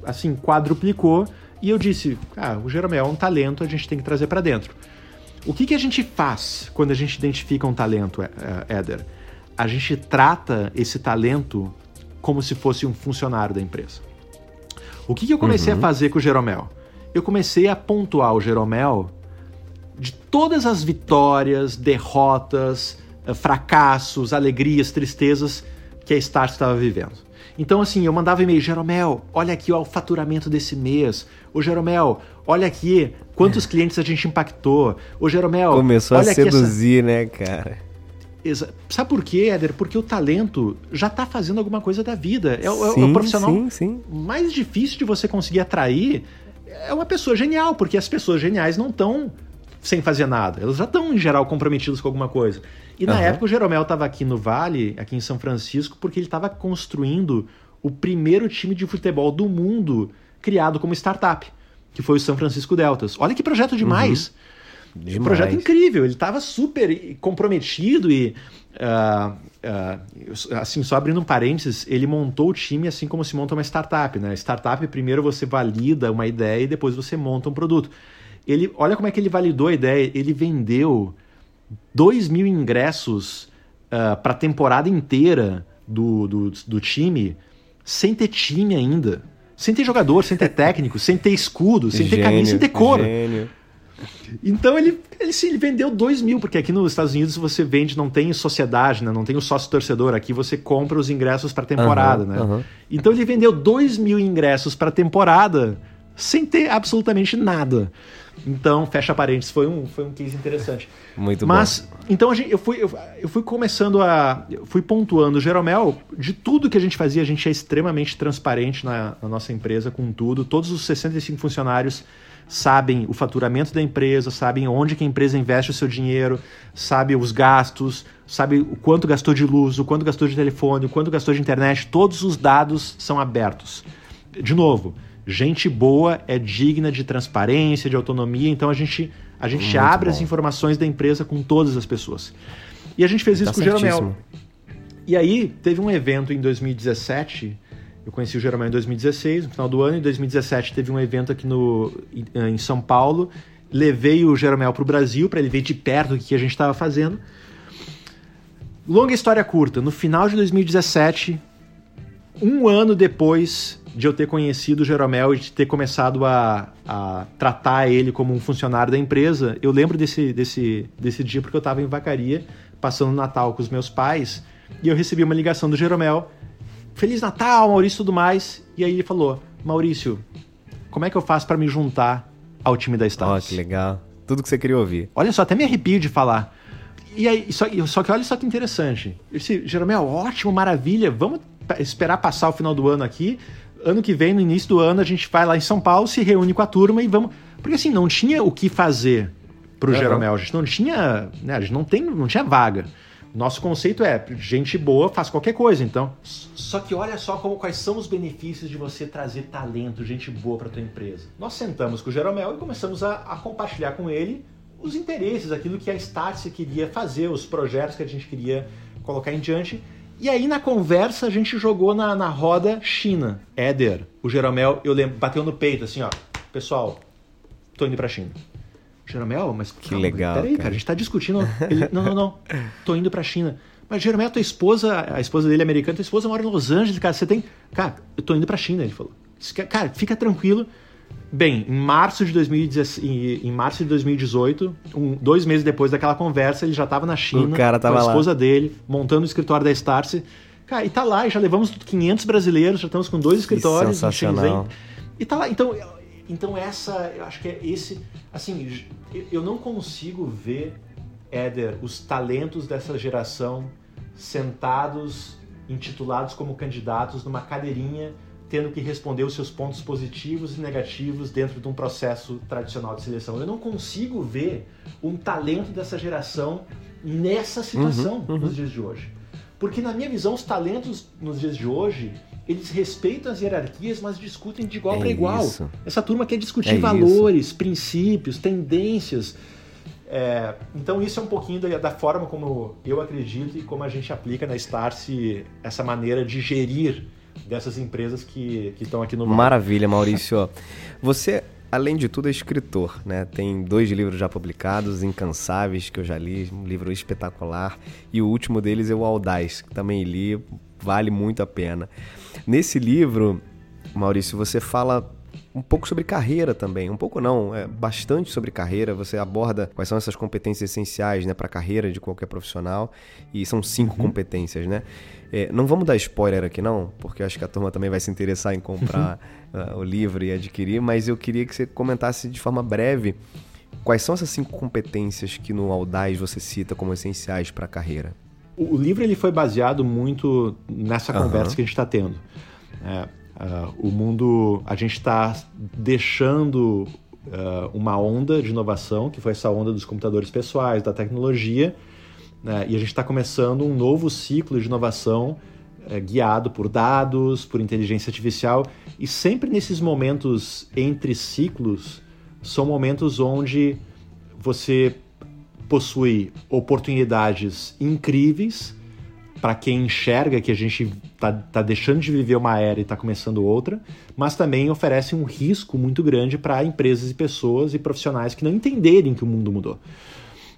assim, quadruplicou. E eu disse, ah, o Jeromel é um talento, a gente tem que trazer para dentro. O que, que a gente faz quando a gente identifica um talento, é, é, Éder? A gente trata esse talento como se fosse um funcionário da empresa. O que, que eu comecei uhum. a fazer com o Jeromel? Eu comecei a pontuar o Jeromel de todas as vitórias, derrotas, eh, fracassos, alegrias, tristezas que a Start estava vivendo. Então, assim, eu mandava e-mail, Jeromel, olha aqui ó, o faturamento desse mês. Ô, Jeromel, olha aqui quantos clientes a gente impactou. Ô, Jeromel, Começou a seduzir, essa... né, cara? Exa... Sabe por quê, Éder? Porque o talento já está fazendo alguma coisa da vida. É, sim, é o profissional sim, sim. mais difícil de você conseguir atrair. É uma pessoa genial, porque as pessoas geniais não estão sem fazer nada. Elas já estão, em geral, comprometidas com alguma coisa. E na uhum. época o Jeromel estava aqui no Vale, aqui em São Francisco, porque ele estava construindo o primeiro time de futebol do mundo criado como startup, que foi o São Francisco Deltas. Olha que projeto demais! Uhum. demais. Um projeto incrível. Ele estava super comprometido e Uh, uh, assim, só abrindo um parênteses, ele montou o time assim como se monta uma startup, né? Startup, primeiro você valida uma ideia e depois você monta um produto. Ele, olha como é que ele validou a ideia. Ele vendeu 2 mil ingressos uh, ah, para a temporada inteira do, do, do time sem ter time ainda. sem ter jogador, sem ter técnico, sem ter escudo, sem ter Gênio, camisa, sem ter cor. gênio. Então ele, ele, sim, ele vendeu 2 mil, porque aqui nos Estados Unidos você vende, não tem sociedade, né? não tem o sócio torcedor. Aqui você compra os ingressos para temporada. Aham, né? aham. Então ele vendeu 2 mil ingressos para temporada sem ter absolutamente nada. Então, fecha parênteses, foi um, foi um case interessante. Muito Mas, então a gente, eu, fui, eu, eu fui começando a. Fui pontuando. Jeromel, de tudo que a gente fazia, a gente é extremamente transparente na, na nossa empresa com tudo. Todos os 65 funcionários sabem o faturamento da empresa, sabem onde que a empresa investe o seu dinheiro, sabe os gastos, sabe o quanto gastou de luz, o quanto gastou de telefone, o quanto gastou de internet. Todos os dados são abertos. De novo, gente boa é digna de transparência, de autonomia, então a gente, a gente Muito abre bom. as informações da empresa com todas as pessoas. E a gente fez isso Tá com o Jeromel. certíssimo. E aí, teve um evento em 2017. Eu conheci o Jeromel em 2016, no final do ano. Em 2017, teve um evento aqui no, em, em São Paulo. Levei o Jeromel para o Brasil para ele ver de perto o que a gente estava fazendo. Longa história curta. No final de 2017, um ano depois de eu ter conhecido o Jeromel e de ter começado a, a tratar ele como um funcionário da empresa, eu lembro desse, desse, desse dia porque eu estava em Vacaria, passando o Natal com os meus pais, e eu recebi uma ligação do Jeromel. Feliz Natal, Maurício e tudo mais. E aí ele falou: Maurício, como é que eu faço para me juntar ao time da Ó, Stars? que legal. Tudo que você queria ouvir. Olha só, até me arrepio de falar. E aí, só, só que olha só que interessante. Eu disse, Jeromel, ótimo, maravilha. Vamos esperar passar o final do ano aqui. Ano que vem, no início do ano, a gente vai lá em São Paulo, se reúne com a turma e vamos. Porque assim, não tinha o que fazer pro Aham. Jeromel. A gente não tinha. Né, a gente não, tem, não tinha vaga. Nosso conceito é gente boa faz qualquer coisa, então. Só que olha só como, quais são os benefícios de você trazer talento, gente boa para tua empresa. Nós sentamos com o Jeromel e começamos a, a compartilhar com ele os interesses, aquilo que a Startse queria fazer, os projetos que a gente queria colocar em diante. E aí na conversa a gente jogou na, na roda China. Éder, o Jeromel, eu lembro, bateu no peito assim, ó. Pessoal, tô indo pra China. Jeromel, mas que legal, Peraí, cara. cara, a gente tá discutindo. Ele, não, não, não. Tô indo pra China. Mas, Jeromel, tua esposa, a esposa dele é americana, tua esposa mora em Los Angeles, cara. Você tem. Cara, eu tô indo pra China, ele falou. Cara, fica tranquilo. Bem, em março de 2016, em, março de 2018, um, dois meses depois daquela conversa, ele já tava na China O cara tava com a lá. esposa dele, montando o escritório da Starse. Cara, e tá lá, e já levamos 500 brasileiros, já estamos com dois escritórios em. Shenzhen. E tá lá, então, então essa, eu acho que é esse, assim, eu- eu não consigo ver, Éder, os talentos dessa geração sentados, intitulados como candidatos numa cadeirinha, tendo que responder os seus pontos positivos e negativos dentro de um processo tradicional de seleção. Eu não consigo ver um talento dessa geração nessa situação Uhum, uhum. nos dias de hoje. Porque, na minha visão, os talentos nos dias de hoje, eles respeitam as hierarquias, mas discutem de igual É para igual. isso. Essa turma quer discutir É isso. valores, princípios, tendências. É, então, isso é um pouquinho da, da forma como eu acredito e como a gente aplica na Starse essa maneira de gerir dessas empresas que estão aqui no. Maravilha, Maurício. Você, além de tudo, é escritor, né? Tem dois livros já publicados, Incansáveis, que eu já li, um livro espetacular. E o último deles é o Audaz, que também li, vale muito a pena. Nesse livro, Maurício, você fala um pouco sobre carreira também. Um pouco não, é bastante sobre carreira. Você aborda quais são essas competências essenciais né, para a carreira de qualquer profissional. E são cinco competências, né? É, não vamos dar spoiler aqui, não, porque eu acho que a turma também vai se interessar em comprar ah, o livro e adquirir. Mas eu queria que você comentasse de forma breve quais são essas cinco competências que no Audaz você cita como essenciais para a carreira. O livro ele foi baseado muito nessa conversa que a gente está tendo. É, ah, o mundo, a gente está deixando ah, uma onda de inovação, que foi essa onda dos computadores pessoais, da tecnologia, né, e a gente está começando um novo ciclo de inovação eh, guiado por dados, por inteligência artificial, e sempre nesses momentos entre ciclos são momentos onde você possui oportunidades incríveis para quem enxerga que a gente está tá deixando de viver uma era e está começando outra, mas também oferece um risco muito grande para empresas e pessoas e profissionais que não entenderem que o mundo mudou.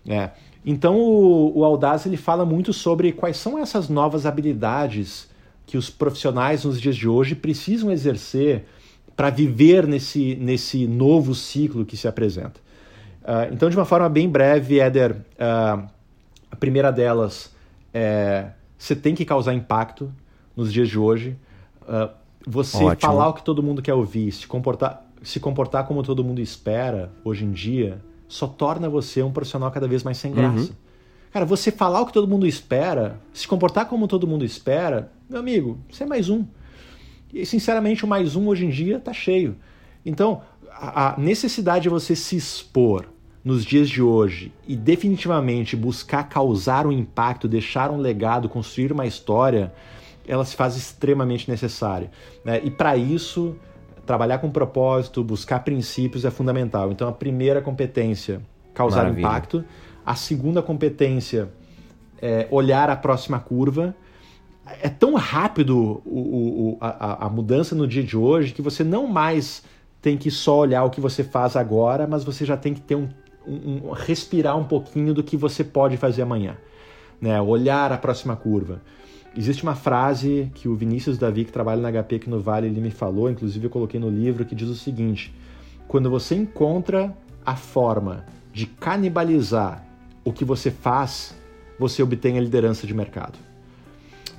É. Então o, o Audaz ele fala muito sobre quais são essas novas habilidades que os profissionais nos dias de hoje precisam exercer para viver nesse, nesse novo ciclo que se apresenta. Uh, então, de uma forma bem breve, Éder, uh, a primeira delas é você tem que causar impacto nos dias de hoje. Uh, você Ótimo. falar o que todo mundo quer ouvir, se comportar, se comportar como todo mundo espera hoje em dia, só torna você um profissional cada vez mais sem graça. Uhum. Cara, você falar o que todo mundo espera, se comportar como todo mundo espera, meu amigo, você é mais um. E sinceramente, o mais um hoje em dia está cheio. Então, a, a necessidade de você se expor nos dias de hoje e definitivamente buscar causar um impacto, deixar um legado, construir uma história, ela se faz extremamente necessária. Né? E para isso, trabalhar com propósito, buscar princípios é fundamental. Então, a primeira competência, causar Maravilha. impacto. A segunda competência é olhar a próxima curva é tão rápido o, o, a, a, mudança no dia de hoje que você não mais tem que só olhar o que você faz agora, mas você já tem que ter um, um, um respirar um pouquinho do que você pode fazer amanhã, né? Olhar a próxima curva. Existe uma frase que o Vinícius Davi, que trabalha na HP aqui no Vale, ele me falou, inclusive eu coloquei no livro, que diz o seguinte: quando você encontra a forma de canibalizar o que você faz, você obtém a liderança de mercado.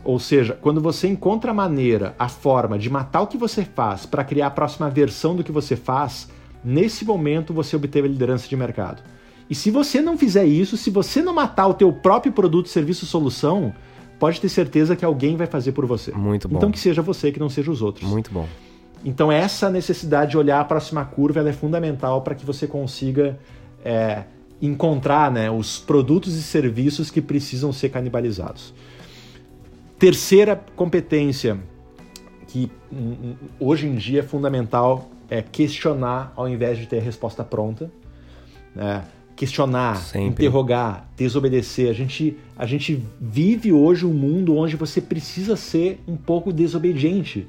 Ou seja, quando você encontra a maneira, a forma de matar o que você faz para criar a próxima versão do que você faz, nesse momento você obteve a liderança de mercado. E se você não fizer isso, se você não matar o teu próprio produto, serviço, solução, pode ter certeza que alguém vai fazer por você. Muito bom. Então que seja você, que não seja os outros. Muito bom. Então essa necessidade de olhar a próxima curva é fundamental para que você consiga é, encontrar né, os produtos e serviços que precisam ser canibalizados. Terceira competência que hum, hum, hoje em dia é fundamental é questionar ao invés de ter a resposta pronta. Né? Questionar, Sempre. interrogar, desobedecer. A gente, a gente vive hoje um mundo onde você precisa ser um pouco desobediente.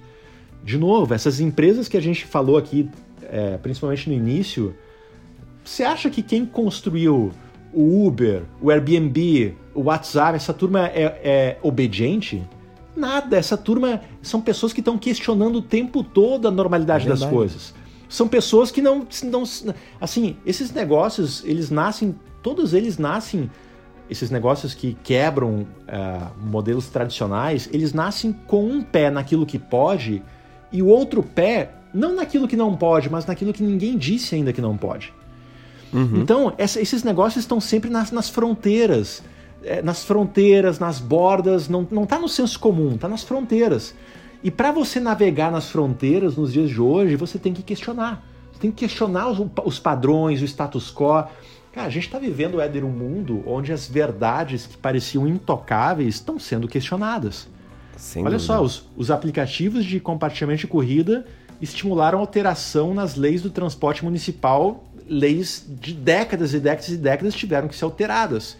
De novo, essas empresas que a gente falou aqui, é, principalmente no início, você acha que quem construiu o Uber, o Airbnb, o WhatsApp, essa turma é, é obediente? Nada. Essa turma são pessoas que estão questionando o tempo todo a normalidade é das coisas. São pessoas que não, não. Assim, esses negócios, eles nascem. Todos eles nascem. Esses negócios que quebram uh, modelos tradicionais, eles nascem com um pé naquilo que pode e o outro pé, não naquilo que não pode, mas naquilo que ninguém disse ainda que não pode. Uhum. Então, essa, esses negócios estão sempre nas, nas fronteiras. É, nas fronteiras, nas bordas, não, não tá no senso comum, tá nas fronteiras. E para você navegar nas fronteiras nos dias de hoje, você tem que questionar. Você tem que questionar os, os padrões, o status quo. Cara, a gente está vivendo, Éder, um mundo onde as verdades que pareciam intocáveis estão sendo questionadas. Sem Olha dúvida. só, os, os aplicativos de compartilhamento de corrida estimularam alteração nas leis do transporte municipal leis de décadas e décadas e décadas tiveram que ser alteradas.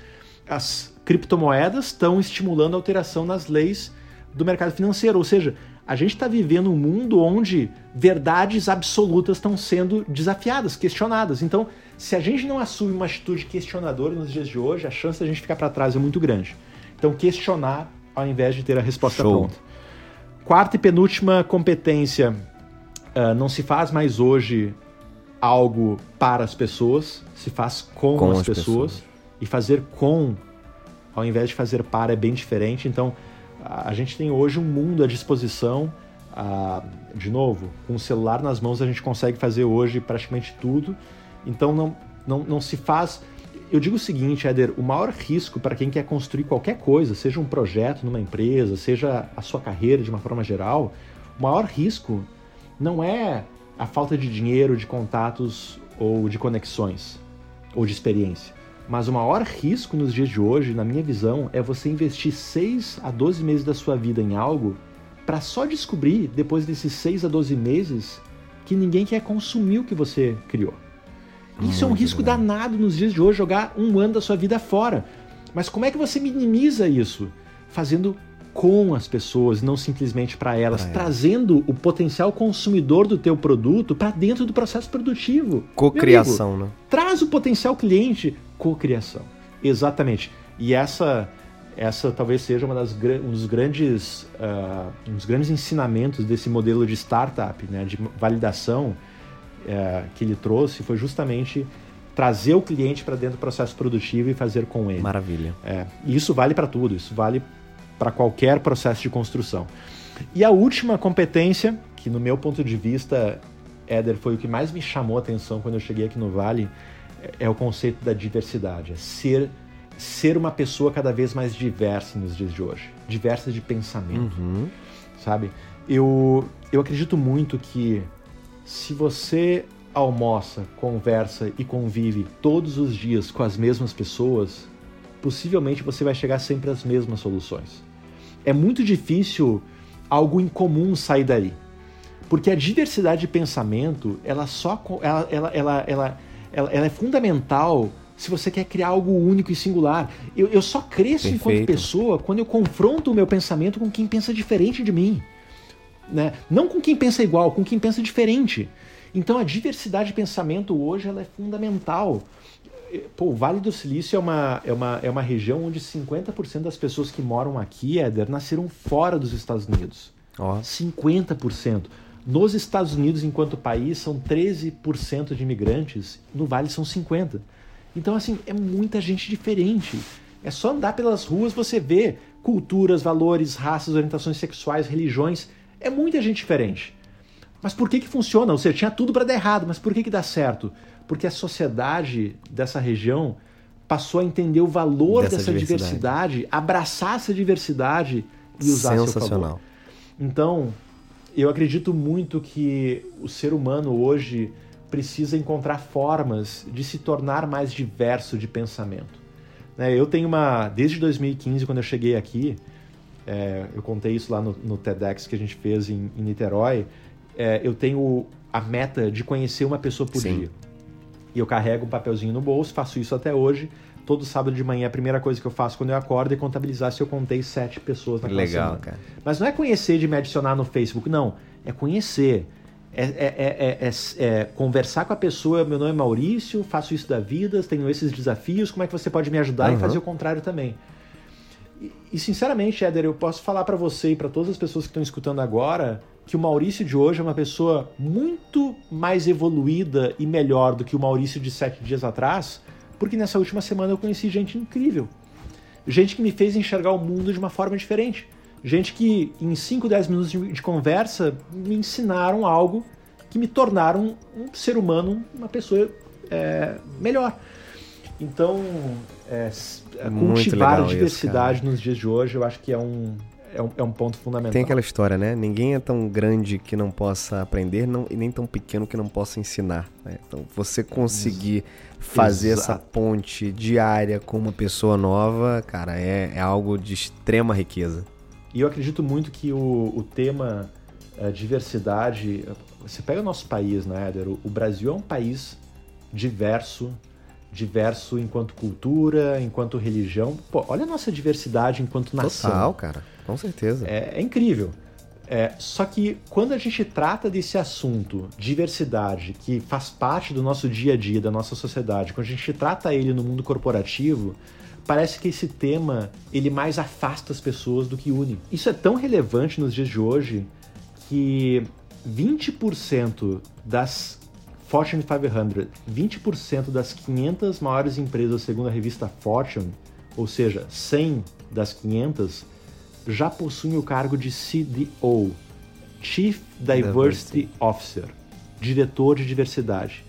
As criptomoedas estão estimulando a alteração nas leis do mercado financeiro, ou seja, a gente está vivendo um mundo onde verdades absolutas estão sendo desafiadas, questionadas. Então, se a gente não assume uma atitude questionadora nos dias de hoje, a chance de a gente ficar para trás é muito grande. Então, questionar ao invés de ter a resposta Show. pronta. Quarta e penúltima competência. Uh, não se faz mais hoje algo para as pessoas, se faz com, com as, as pessoas, pessoas, e fazer com, ao invés de fazer para, é bem diferente. Então, a gente tem hoje um mundo à disposição. de novo, com o celular nas mãos a gente consegue fazer hoje praticamente tudo. Então, não, não, não se faz. Eu digo o seguinte, Éder: o maior risco para quem quer construir qualquer coisa, seja um projeto numa empresa, seja a sua carreira de uma forma geral, o maior risco não é a falta de dinheiro, de contatos ou de conexões ou de experiência. Mas o maior risco nos dias de hoje, na minha visão, é você investir 6 a 12 meses da sua vida em algo para só descobrir, depois desses 6 a 12 meses, que ninguém quer consumir o que você criou. Isso é um risco danado nos dias de hoje, jogar um ano da sua vida fora. Mas como é que você minimiza isso? Fazendo com as pessoas, não simplesmente para elas, pra trazendo o potencial consumidor do teu produto para dentro do processo produtivo. Cocriação, né? Traz o potencial cliente, cocriação. Exatamente. E essa essa talvez seja uma das, um, dos grandes, uh, um dos grandes ensinamentos desse modelo de startup, né, de validação uh, que ele trouxe, foi justamente trazer o cliente para dentro do processo produtivo e fazer com ele. Maravilha. É, e isso vale para tudo, isso vale para qualquer processo de construção. E a última competência, que no meu ponto de vista, Éder, foi o que mais me chamou a atenção quando eu cheguei aqui no Vale, é, o conceito da diversidade, é ser ser uma pessoa cada vez mais diversa nos dias de hoje, diversa de pensamento, uhum. sabe? Eu, eu acredito muito que se você almoça, conversa e convive todos os dias com as mesmas pessoas, possivelmente você vai chegar sempre às mesmas soluções. É muito difícil algo incomum sair daí. Porque a diversidade de pensamento, ela só ela, ela, ela, ela, ela, ela é fundamental se você quer criar algo único e singular. Eu, eu só cresço Perfeito. enquanto pessoa quando eu confronto o meu pensamento com quem pensa diferente de mim. Né? Não com quem pensa igual, com quem pensa diferente. Então a diversidade de pensamento hoje ela é fundamental. Pô, o Vale do Silício é uma, é uma, é uma região onde 50% das pessoas que moram aqui, Éder, nasceram fora dos Estados Unidos. Oh. 50%. Nos Estados Unidos, enquanto país, são 13% de imigrantes, no Vale são 50%. Então, assim, é muita gente diferente. É só andar pelas ruas você vê culturas, valores, raças, orientações sexuais, religiões. É muita gente diferente. Mas por que que funciona? Ou seja, tinha tudo para dar errado, mas por que que dá certo? Porque a sociedade dessa região passou a entender o valor dessa, dessa diversidade. diversidade. abraçar essa diversidade e usar a seu favor. Então, eu acredito muito que o ser humano hoje precisa encontrar formas de se tornar mais diverso de pensamento. Né, eu tenho uma. Desde 2015, quando eu cheguei aqui, é, eu contei isso lá no, no, TEDx que a gente fez em, em Niterói. É, eu tenho a meta de conhecer uma pessoa por Sim. dia. E eu carrego um papelzinho no bolso, faço isso até hoje. Todo sábado de manhã, a primeira coisa que eu faço quando eu acordo é contabilizar se eu contei sete pessoas naquela Legal, semana. cara. Mas não é conhecer de me adicionar no Facebook, não. É conhecer é, é, é, é, conversar com a pessoa, meu nome é Maurício, faço isso da vida, tenho esses desafios, como é que você pode me ajudar uhum. e fazer o contrário também. E, e sinceramente, Éder, eu posso falar para você e para todas as pessoas que estão escutando agora que o Maurício de hoje é uma pessoa muito mais evoluída e melhor do que o Maurício de sete dias atrás, porque nessa última semana eu conheci gente incrível. Gente que me fez enxergar o mundo de uma forma diferente Gente que em 5, 10 minutos de, conversa me ensinaram algo que me tornaram um ser humano, uma pessoa é, melhor. Então, é, é cultivar a diversidade isso, nos dias de hoje, eu acho que é um, é um, é um, ponto fundamental. Tem aquela história, né? Ninguém é tão grande que não possa aprender não, e nem tão pequeno que não possa ensinar. Né? Então, você conseguir fazer Exato. essa ponte diária com uma pessoa nova, cara, é, é algo de extrema riqueza. E eu acredito muito que o, o tema é, diversidade. Você pega o nosso país, né, Éder? O, o Brasil é um país diverso, diverso enquanto cultura, enquanto religião. Pô, olha a nossa diversidade enquanto nação. Total, cara, com certeza. É, é incrível. É, só que quando a gente trata desse assunto, diversidade, que faz parte do nosso dia a dia, da nossa sociedade, quando a gente trata ele no mundo corporativo, parece que esse tema ele mais afasta as pessoas do que une. Isso é tão relevante nos dias de hoje que 20% das Fortune 500, 20% das 500 maiores empresas segundo a revista Fortune, ou seja, 100 das 500, já possuem o cargo de CDO, Chief Diversity Officer, diretor de diversidade.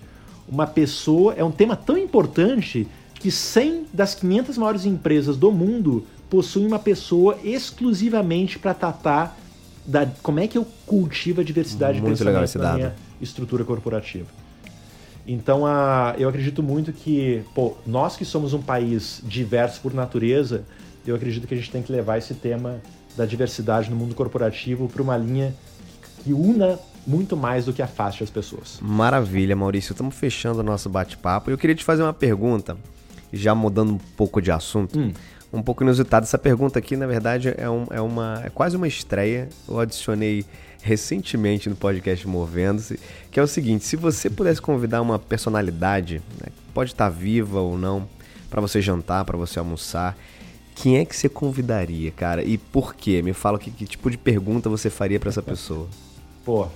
Uma pessoa, é um tema tão importante que 100 das 500 maiores empresas do mundo possuem uma pessoa exclusivamente para tratar da como é que eu cultivo a diversidade muito de legal esse na dado. minha estrutura corporativa. Então, a, eu acredito muito que, pô, nós que somos um país diverso por natureza, eu acredito que a gente tem que levar esse tema da diversidade no mundo corporativo para uma linha que una muito mais do que afaste as pessoas. Maravilha, Maurício. Estamos fechando o nosso bate-papo. Eu queria te fazer uma pergunta já mudando um pouco de assunto, hum. um pouco inusitado. Essa pergunta aqui, na verdade, é, um, é, uma, é quase uma estreia. Eu adicionei recentemente no podcast Movendo-se, que é o seguinte: se você pudesse convidar uma personalidade, né, pode estar viva ou não, para você jantar, para você almoçar, quem é que você convidaria, cara? E por quê? Me fala que, que tipo de pergunta você faria para essa pessoa. Pô,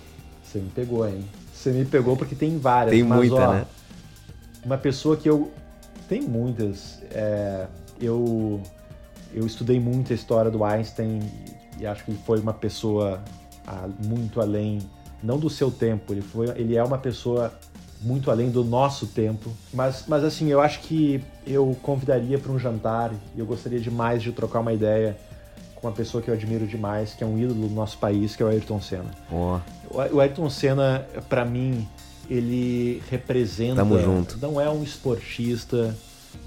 você me pegou, hein? Você me pegou porque tem várias. Tem mas, muita, ó, né? Uma pessoa que eu. Tem muitas. É, eu, eu estudei muito a história do Einstein e acho que ele foi uma pessoa muito além, não do seu tempo, ele, foi, ele é uma pessoa muito além do nosso tempo. Mas, mas assim, eu acho que eu convidaria para um jantar e eu gostaria demais de trocar uma ideia com uma pessoa que eu admiro demais, que é um ídolo do nosso país, que é o Ayrton Senna. Ó, O Ayrton Senna, para mim, ele representa. Tamo junto. Não é um esportista,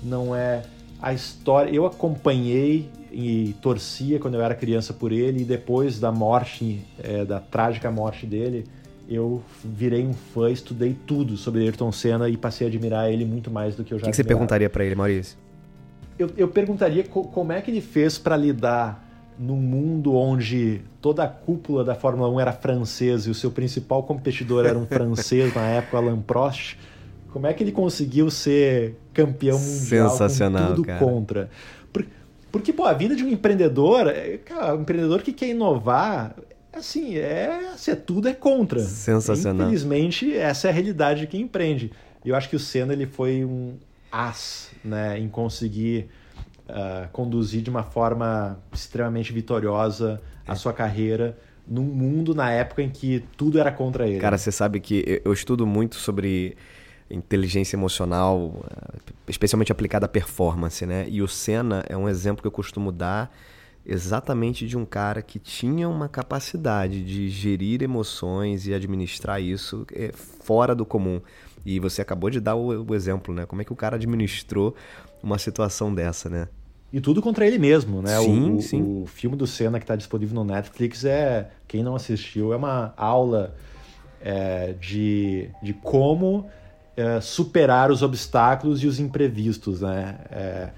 não é a história. Eu acompanhei e torcia quando eu era criança por ele, e depois da morte, é, da trágica morte dele, eu virei um fã, estudei tudo sobre Ayrton Senna e passei a admirar ele muito mais do que eu o já que, que você perguntaria para ele, Maurício? Eu, eu perguntaria co- como é que ele fez para lidar num mundo onde toda a cúpula da Fórmula 1 era francesa e o seu principal competidor era um francês na época, Alain Prost. Como é que ele conseguiu ser campeão mundial Sensacional, com tudo cara. contra? Por- Porque, pô, a vida de um empreendedor, é, cara, um empreendedor que quer inovar, assim, é, assim, é tudo é contra. Sensacional. Infelizmente, essa é a realidade de quem empreende. E eu acho que o Senna ele foi um as, né, em conseguir ah, conduzir de uma forma extremamente vitoriosa a É. sua carreira num mundo na época em que tudo era contra ele. Cara, você sabe que eu- estudo muito sobre inteligência emocional, especialmente aplicada à performance, né? E o Senna é um exemplo que eu costumo dar exatamente de um cara que tinha uma capacidade de gerir emoções e administrar isso eh, fora do comum. E você acabou de dar o, exemplo, né? Como é que o cara administrou uma situação dessa, né? E tudo contra ele mesmo, né? Sim, o, o- sim. o filme do Senna que está disponível no Netflix é, quem não assistiu, é uma aula é, de, de como é, superar os obstáculos e os imprevistos, né? É,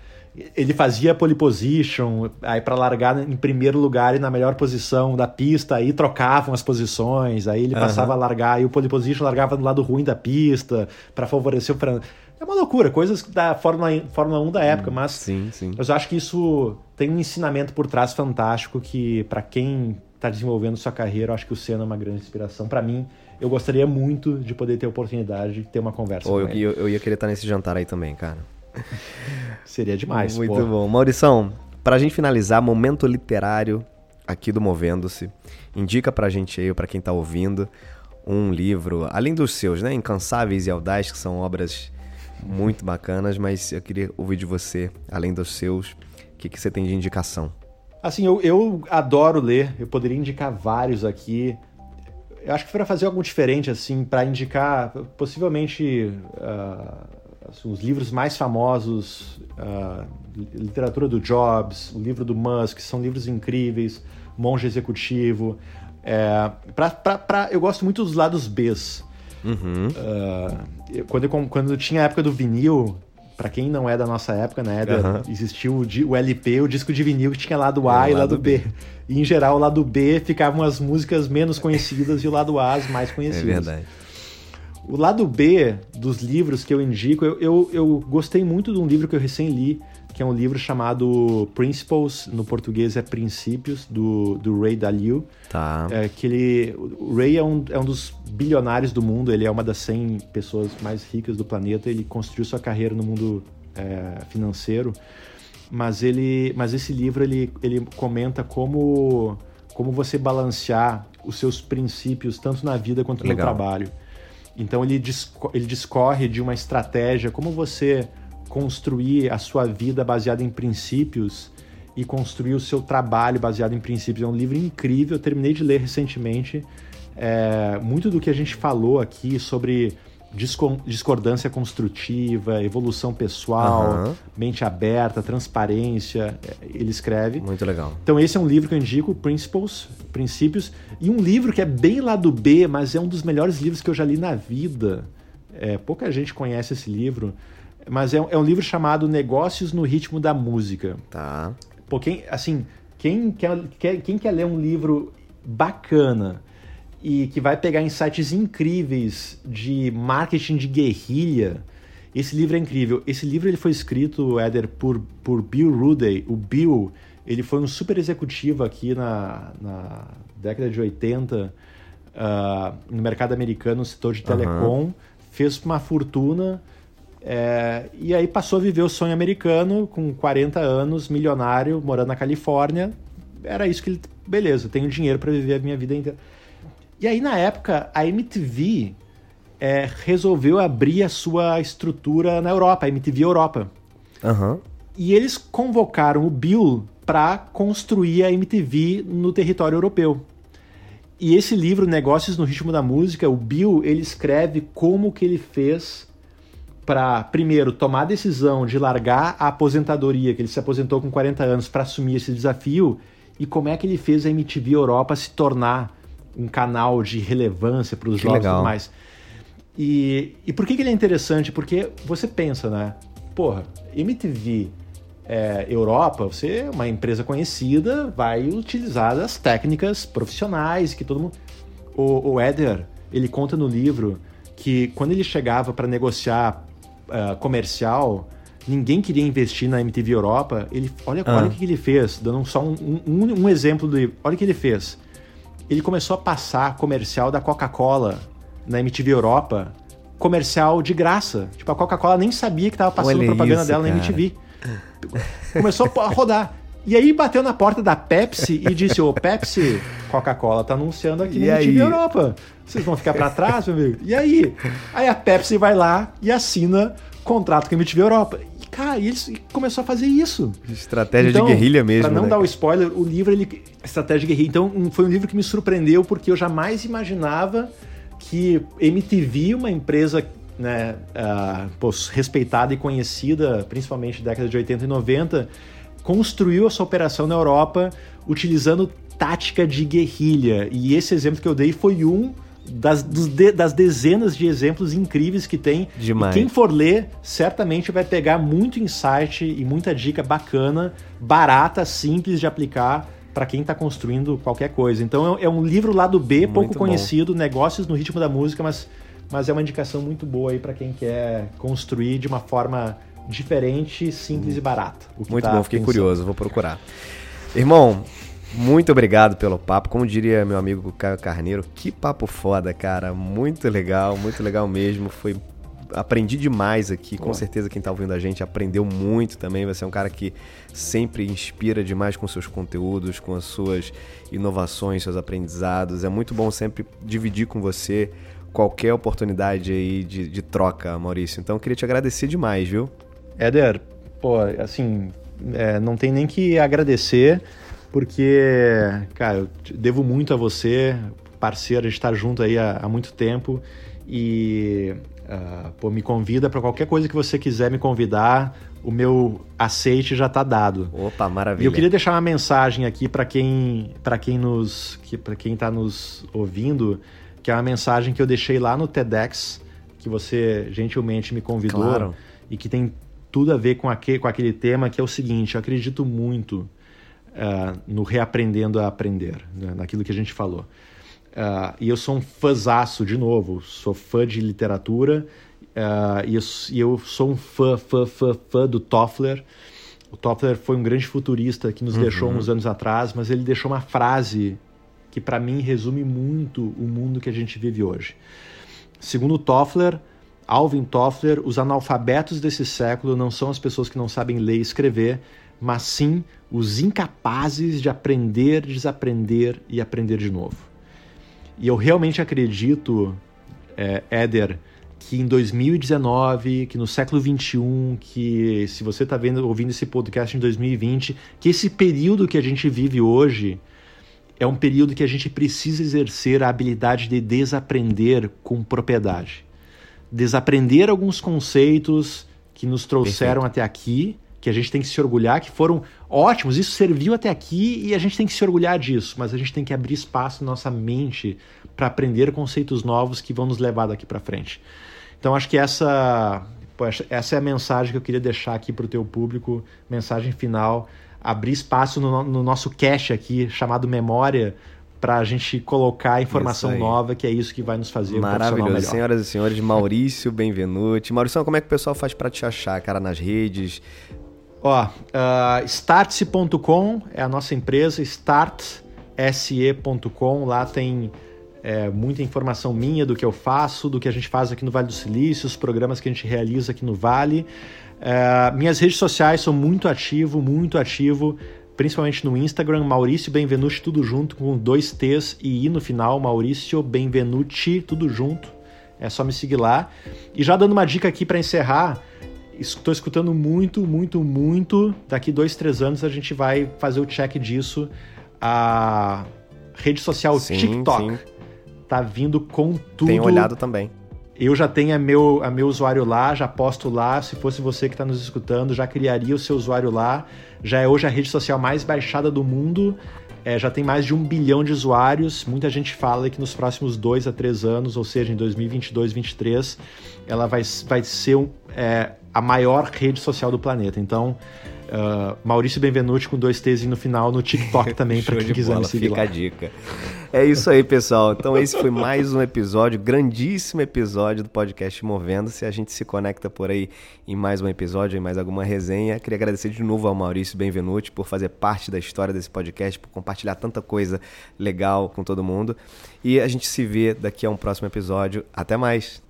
ele fazia pole position, aí para largar em primeiro lugar e na melhor posição da pista, aí trocavam as posições, aí ele Aham. passava a largar, e o pole position largava do lado ruim da pista para favorecer o Fran. É uma loucura, coisas da Fórmula, Fórmula 1 da época, mas Sim, sim. eu acho que isso tem um ensinamento por trás fantástico que, para quem está desenvolvendo sua carreira, eu acho que o Senna é uma grande inspiração. Para mim, eu gostaria muito de poder ter a oportunidade de ter uma conversa com eu, ele. eu, eu ia querer estar nesse jantar aí também, cara. Seria demais. Muito pô. bom. Maurição, pra gente finalizar, momento literário aqui do Movendo-se. Indica pra gente aí, pra quem tá ouvindo, um livro, além dos seus, né? Incansáveis e Audaz, que são obras muito bacanas, mas eu queria ouvir de você, além dos seus, o que, que você tem de indicação? Assim, eu, eu adoro ler, eu poderia indicar vários aqui. Eu acho que para fazer algo diferente, assim, para indicar possivelmente assim, os livros mais famosos, ah, literatura do Jobs, o livro do Musk, são livros incríveis, Monge Executivo. É, pra, pra- pra- eu gosto muito dos lados Bs. Uhum. Eu- quando, eu, quando tinha a época do vinil, pra quem não é da nossa época, né, Éder, Aham. existia o, o LP, o disco de vinil que tinha lado A É, e lado lado B. E em geral, o lado B ficavam as músicas menos conhecidas e o lado A as mais É conhecidas. verdade. O lado B dos livros que eu indico, eu, eu, eu gostei muito de um livro que eu recém li, que é um livro chamado Principles, no português é Princípios, do, do Ray Dalio. Tá. É que ele. O Ray é um, é um dos bilionários do mundo, ele é uma das 100 pessoas mais ricas do planeta, ele construiu sua carreira no mundo é, financeiro. Mas ele. Mas esse livro ele, ele comenta como, como você balancear os seus princípios, tanto na vida quanto no Legal. trabalho. Então ele, disco- ele discorre de uma estratégia, como você construir a sua vida baseada em princípios e construir o seu trabalho baseado em princípios. É um livro incrível, eu terminei de ler recentemente. É, muito do que a gente falou aqui sobre discordância construtiva, evolução pessoal, Aham. mente aberta, transparência, é, ele escreve. Muito legal. Então esse é um livro que eu indico, Principles, Princípios, e um livro que é bem lá do B, mas é um dos melhores livros que eu já li na vida. É, pouca gente conhece esse livro, mas é, um- é um livro chamado Negócios no Ritmo da Música. Tá. Pô, quem, assim, quem quer, quer- quem quer ler um livro bacana e que vai pegar insights incríveis de marketing de guerrilha Esse livro é incrível. Esse livro ele foi escrito, Éder, por, por Bill Ruday. O Bill, ele foi um super executivo aqui na, na década de 80, uh, ah, no mercado americano, no setor de telecom. Uhum. Fez uma fortuna é, e aí passou a viver o sonho americano com 40 anos, milionário, morando na Califórnia. Era isso que ele. Beleza, tenho dinheiro para viver a minha vida inteira. E aí, na época, a MTV é, resolveu abrir a sua estrutura na Europa, a MTV Europa. Uhum. E eles convocaram o Bill para construir a MTV no território europeu. E esse livro, Negócios no Ritmo da Música, o Bill, ele escreve como que ele fez para, primeiro, tomar a decisão de largar a aposentadoria, que ele se aposentou com 40 anos, para assumir esse desafio, e como é que ele fez a MTV Europa se tornar um canal de relevância para os jogos e tudo mais. E, e por que, que ele é interessante? Porque você pensa, né? Porra, MTV é, Europa, você é uma empresa conhecida, vai utilizar as técnicas profissionais que todo mundo. O, o Eder, ele conta no livro que quando ele chegava para negociar uh, comercial, ninguém queria investir na MTV Europa. Ele, olha, ah. olha o que ele fez, dando só um, um, um exemplo do. Olha o que ele fez. Ele começou a passar comercial da Coca-Cola na MTV Europa, comercial de graça. Tipo, a Coca-Cola nem sabia que estava passando olha propaganda isso, dela cara. na MTV. Começou a rodar. E aí bateu na porta da Pepsi e disse: Ô, Pepsi, Coca-Cola tá anunciando aqui e na MTV Europa. Vocês vão ficar para trás, meu amigo? E aí? Aí a Pepsi vai lá e assina contrato com a MTV Europa. E, cara, e eles começou a fazer isso. Estratégia então, de guerrilha mesmo. Pra não né? dar o spoiler, o livro, ele. Estratégia de guerrilha. Então, foi um livro que me surpreendeu porque eu jamais imaginava que MTV, uma empresa né, uh, pô, respeitada e conhecida, principalmente na década de 80 e 90, construiu essa operação na Europa utilizando tática de guerrilha. E esse exemplo que eu dei foi um das, de, das dezenas de exemplos incríveis que tem. Demais. E quem for ler, certamente vai pegar muito insight e muita dica bacana, barata, simples de aplicar para quem está construindo qualquer coisa. Então é, é um livro lado B, muito pouco bom. conhecido, negócios no ritmo da música, mas, mas é uma indicação muito boa aí para quem quer construir de uma forma diferente, simples hum. e barata. muito tá bom, fiquei pensando. curioso, vou procurar. Irmão, muito obrigado pelo papo. Como diria meu amigo Caio Carneiro, que papo foda, cara. Muito legal, muito legal mesmo. Foi aprendi demais aqui. Com certeza quem está ouvindo a gente aprendeu muito também. Você é um cara que sempre inspira demais com seus conteúdos, com as suas inovações, seus aprendizados. É muito bom sempre dividir com você qualquer oportunidade aí de, de troca, Maurício. Então eu queria te agradecer demais, viu? Éder, pô, assim, é, não tem nem que agradecer porque, cara, eu devo muito a você, parceiro, a gente tá junto aí há, há muito tempo e uh, pô, me convida para qualquer coisa que você quiser me convidar, o meu aceite já tá dado. Opa, maravilha. E eu queria deixar uma mensagem aqui para quem, para quem nos, que, para quem tá nos ouvindo, que é uma mensagem que eu deixei lá no TEDx, que você gentilmente me convidou claro. e que tem tudo a ver com aquele, com aquele tema, que é o seguinte, eu acredito muito uh, no reaprendendo a aprender, né, naquilo que a gente falou. Uh, e eu sou um fãzaço, de novo, sou fã de literatura uh, e, eu, e, eu, sou um fã, fã, fã, fã do Toffler. O Toffler foi um grande futurista que nos uhum. deixou uns anos atrás, mas ele deixou uma frase que para mim resume muito o mundo que a gente vive hoje. Segundo Toffler, Alvin Toffler, os analfabetos desse século não são as pessoas que não sabem ler e escrever, mas sim os incapazes de aprender, desaprender e aprender de novo. E eu realmente acredito, é, Éder, que em 2019, que no século 21, que se você está vendo, ouvindo esse podcast em 2020, que esse período que a gente vive hoje é um período que a gente precisa exercer a habilidade de desaprender com propriedade. Desaprender alguns conceitos que nos trouxeram Perfeito. até aqui que a gente tem que se orgulhar, que foram ótimos, isso serviu até aqui e a gente tem que se orgulhar disso, mas a gente tem que abrir espaço na nossa mente para aprender conceitos novos que vão nos levar daqui para frente. Então acho que essa, essa é a mensagem que eu queria deixar aqui para o teu público, mensagem final, abrir espaço no, no nosso cache aqui chamado memória para a gente colocar informação nova, que é isso que vai nos fazer Maravilhoso. Um Senhoras e senhores, Maurício Benvenuti. Maurício, como é que o pessoal faz para te achar, cara, nas redes? Ó, uh, startse.com é a nossa empresa, startse.com. Lá tem é, muita informação minha do que eu faço, do que a gente faz aqui no Vale do Silício, os programas que a gente realiza aqui no Vale. É, minhas redes sociais são muito ativo, muito ativo principalmente no Instagram, Maurício Benvenuti, tudo junto, com dois T's e I no final, Maurício Benvenuti, tudo junto. É só me seguir lá. E já dando uma dica aqui para encerrar, estou escutando muito, muito, muito. Daqui dois, três anos a gente vai fazer o check disso. A rede social sim, TikTok sim. tá vindo com tudo. Tenho olhado também. Eu já tenho a meu, a meu usuário lá, já posto lá. Se fosse você que está nos escutando, já criaria o seu usuário lá. Já é hoje a rede social mais baixada do mundo. É, já tem mais de um bilhão de usuários. Muita gente fala que nos próximos dois a três anos, ou seja, em 2022, 2023, ela vai, vai ser um, é, a maior rede social do planeta. Então, Uh, Maurício Benvenuti com dois T's no final no TikTok também, para quem quiser bola, me seguir fica lá. a dica. É isso aí, pessoal. Então esse foi mais um episódio, grandíssimo episódio do podcast Movendo-se. A gente se conecta por aí em mais um episódio, em mais alguma resenha. Queria agradecer de novo ao Maurício Benvenuti por fazer parte da história desse podcast, por compartilhar tanta coisa legal com todo mundo. E a gente se vê daqui a um próximo episódio. Até mais!